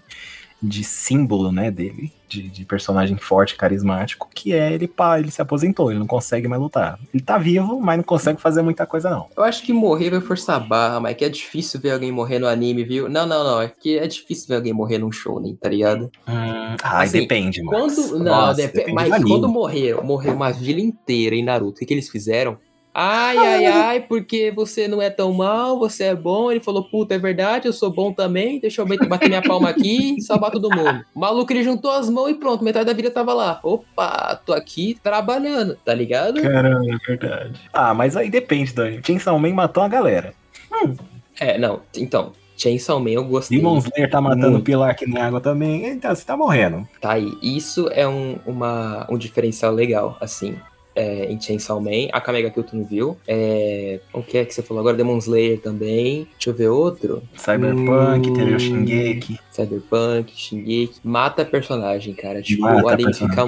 de símbolo, né, dele, de, de, personagem forte, carismático, que é ele, pá, ele se aposentou, ele não consegue mais lutar. Ele tá vivo, mas não consegue fazer muita coisa, não. Eu acho que morrer vai forçar a barra, mas é que é difícil ver alguém morrer no anime, viu? Não, não, não, é que é difícil ver alguém morrer num show, né, tá ligado? Hum, ah, assim, depende, Quando, não, Nossa, dep depende mas quando morrer, morreu uma vila inteira em Naruto, o que, que eles fizeram? Ai, ai, ai, porque você não é tão mal, você é bom. Ele falou, puta, é verdade, eu sou bom também. Deixa eu bater minha palma aqui e salvar todo mundo. O maluco, ele juntou as mãos e pronto, metade da vida tava lá. Opa, tô aqui trabalhando, tá ligado? Caramba, é verdade. Ah, mas aí depende, Dani. Chainsaw Man matou a galera. Hum. É, não, então, Chainsaw Man eu gostei. Demon Slayer tá matando muito. pilar que nem água também, então você tá morrendo. Tá aí, isso é um, uma, um diferencial legal, assim é, em Chainsaw Man, a Kamega Kill tu não viu. É, o que é que você falou agora? Demon Slayer também. Deixa eu ver outro. Cyberpunk, hum, teve o Shingeki. Cyberpunk, Shingeki. Mata personagem, cara. Tipo, mata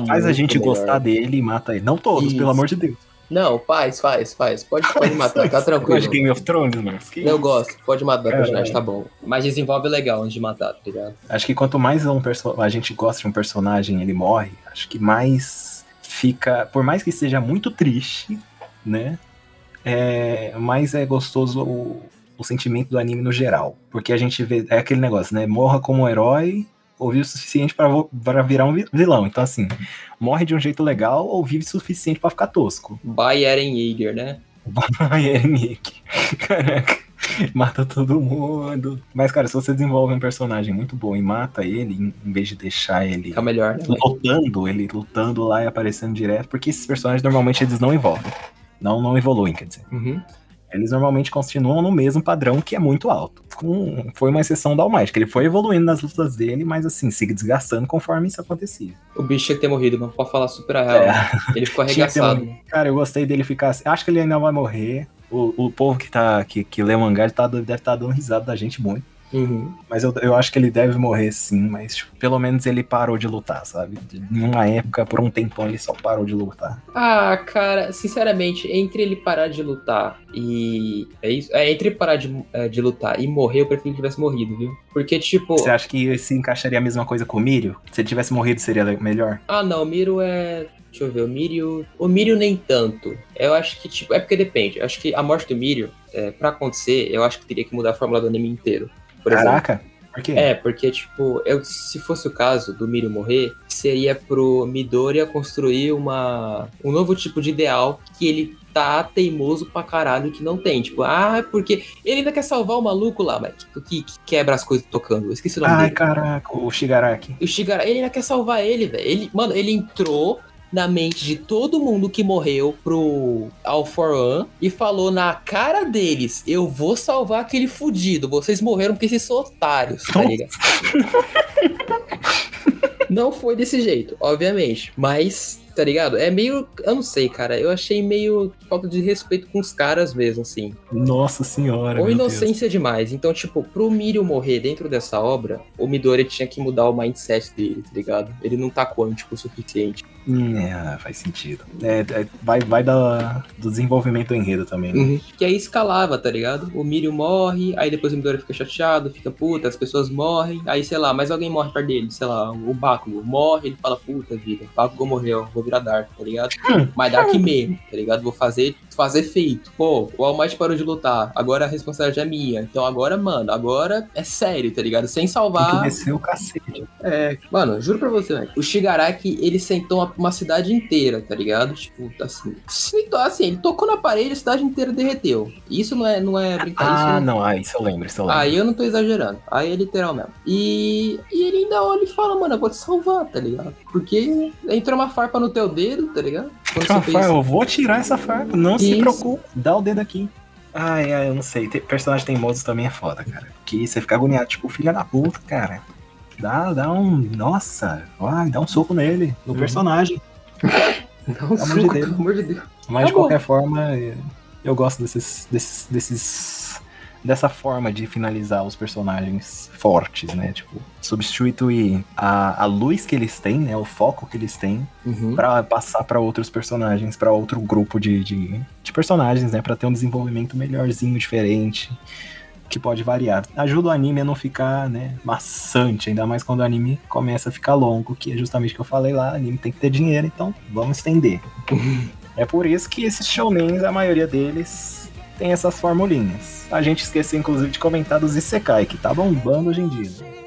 Faz a gente melhor. gostar dele e mata ele. Não todos, Isso. pelo amor de Deus. Não, faz, faz, faz. Pode, pode *laughs* matar, tá tranquilo. de Game of Thrones, mano. Eu gosto, pode matar o personagem, tá bom. Mas desenvolve legal antes de matar, tá ligado? Acho que quanto mais um a gente gosta de um personagem ele morre, acho que mais fica, por mais que seja muito triste, né? É, mas é gostoso o, o sentimento do anime no geral. Porque a gente vê, é aquele negócio, né? Morra como um herói ou vive o suficiente para virar um vilão. Então, assim, morre de um jeito legal ou vive o suficiente para ficar tosco. By Eren Yeager, né? *laughs* By Eren Yeager. Caraca. *laughs* mata todo mundo. Mas, cara, se você desenvolve um personagem muito bom e mata ele, em vez de deixar ele Fica melhor, né? lutando, ele lutando lá e aparecendo direto, porque esses personagens normalmente eles não evolvem. Não, não evoluem, quer dizer. Uhum. Eles normalmente continuam no mesmo padrão que é muito alto. Com, foi uma exceção da All Might, que ele foi evoluindo nas lutas dele, mas assim, siga desgastando conforme isso acontecia. O bicho tinha que ter morrido, não pode falar super real. É. Ele ficou *laughs* arregaçado. Cara, eu gostei dele ficar assim. Acho que ele ainda vai morrer o, o povo que, tá, que, que lê o mangá tá, deve estar tá dando risada da gente muito. Uhum. Mas eu, eu acho que ele deve morrer sim, mas tipo, pelo menos ele parou de lutar, sabe? Em uma época, por um tempão, ele só parou de lutar. Ah, cara, sinceramente, entre ele parar de lutar e. É isso? É, entre parar de, é, de lutar e morrer, eu prefiro que ele tivesse morrido, viu? Porque, tipo. Você acha que se encaixaria a mesma coisa com o Mirio? Se ele tivesse morrido, seria melhor? Ah, não, o Miro é Deixa eu ver, o Mirio. O Mirio nem tanto. Eu acho que, tipo, é porque depende. Eu acho que a morte do Mirio, é, pra acontecer, eu acho que teria que mudar a fórmula do anime inteiro. Por Caraca! Exemplo. Por quê? É, porque, tipo, eu, se fosse o caso do Mirio morrer, seria pro Midoriya construir uma, um novo tipo de ideal que ele tá teimoso pra caralho que não tem. Tipo, ah, porque ele ainda quer salvar o maluco lá, mas tipo, que, que quebra as coisas tocando. Eu esqueci o nome Ai, dele. Ai, caraca, o Shigaraki. O Shigaraki, ele ainda quer salvar ele, velho. Ele, mano, ele entrou na mente de todo mundo que morreu pro All for One e falou na cara deles: Eu vou salvar aquele fudido. Vocês morreram porque vocês são otários, tá ligado? *laughs* Não foi desse jeito, obviamente. Mas tá ligado? É meio. Eu não sei, cara. Eu achei meio falta de respeito com os caras mesmo, assim. Nossa senhora. Ou inocência Deus. demais. Então, tipo, pro Mirio morrer dentro dessa obra, o Midori tinha que mudar o mindset dele, tá ligado? Ele não tá quântico o suficiente. Hum, é, faz sentido. É, é, vai vai da, do desenvolvimento do enredo também, né? Uhum. Que aí escalava, tá ligado? O Mirio morre, aí depois o Midori fica chateado, fica puta, as pessoas morrem, aí sei lá, mais alguém morre perto dele, sei lá, o Bakugo morre, ele fala, puta vida, o Bakugo morreu, vou virar Dark, tá ligado? Hum. Mas Dark mesmo, tá ligado? Vou fazer, fazer feito. Pô, o All Might parou de lutar, agora a responsabilidade é minha. Então agora, mano, agora é sério, tá ligado? Sem salvar. Que o cacete. É, mano, juro pra você, velho. O Shigaraki, ele sentou uma, uma, cidade inteira, tá ligado? Tipo, assim. Sentou, assim, ele tocou na parede, a cidade inteira derreteu. Isso não é, não é brincadeira. Ah, não, não, ah, isso eu lembro, isso eu lembro. Aí eu não tô exagerando. Aí é literal mesmo. E, e ele ainda olha e fala, mano, eu vou te salvar, tá ligado? Porque entrou uma farpa no teu dedo, tá ligado? Farpa, eu vou tirar essa farpa, não. Se preocupe, dá o dedo aqui. Ai, ai, eu não sei. Ter personagem teimoso também é foda, cara. Que você fica agoniado, tipo, filha da puta, cara. Dá, dá um. Nossa, ai, dá um soco nele, no uhum. personagem. *laughs* Dá um soco, de pelo amor de Deus. Mas tá de qualquer forma, eu gosto desses, desses, desses dessa forma de finalizar os personagens fortes, né? Tipo, substituir a, a luz que eles têm, né? O foco que eles têm uhum. para passar para outros personagens, para outro grupo de, de, de personagens, né? Para ter um desenvolvimento melhorzinho, diferente que pode variar. Ajuda o anime a não ficar, né, maçante, ainda mais quando o anime começa a ficar longo, que é justamente o que eu falei lá, anime tem que ter dinheiro, então vamos estender. *laughs* é por isso que esses shounens, a maioria deles tem essas formulinhas. A gente esqueceu, inclusive, de comentar dos Isekai, que tá bombando hoje em dia.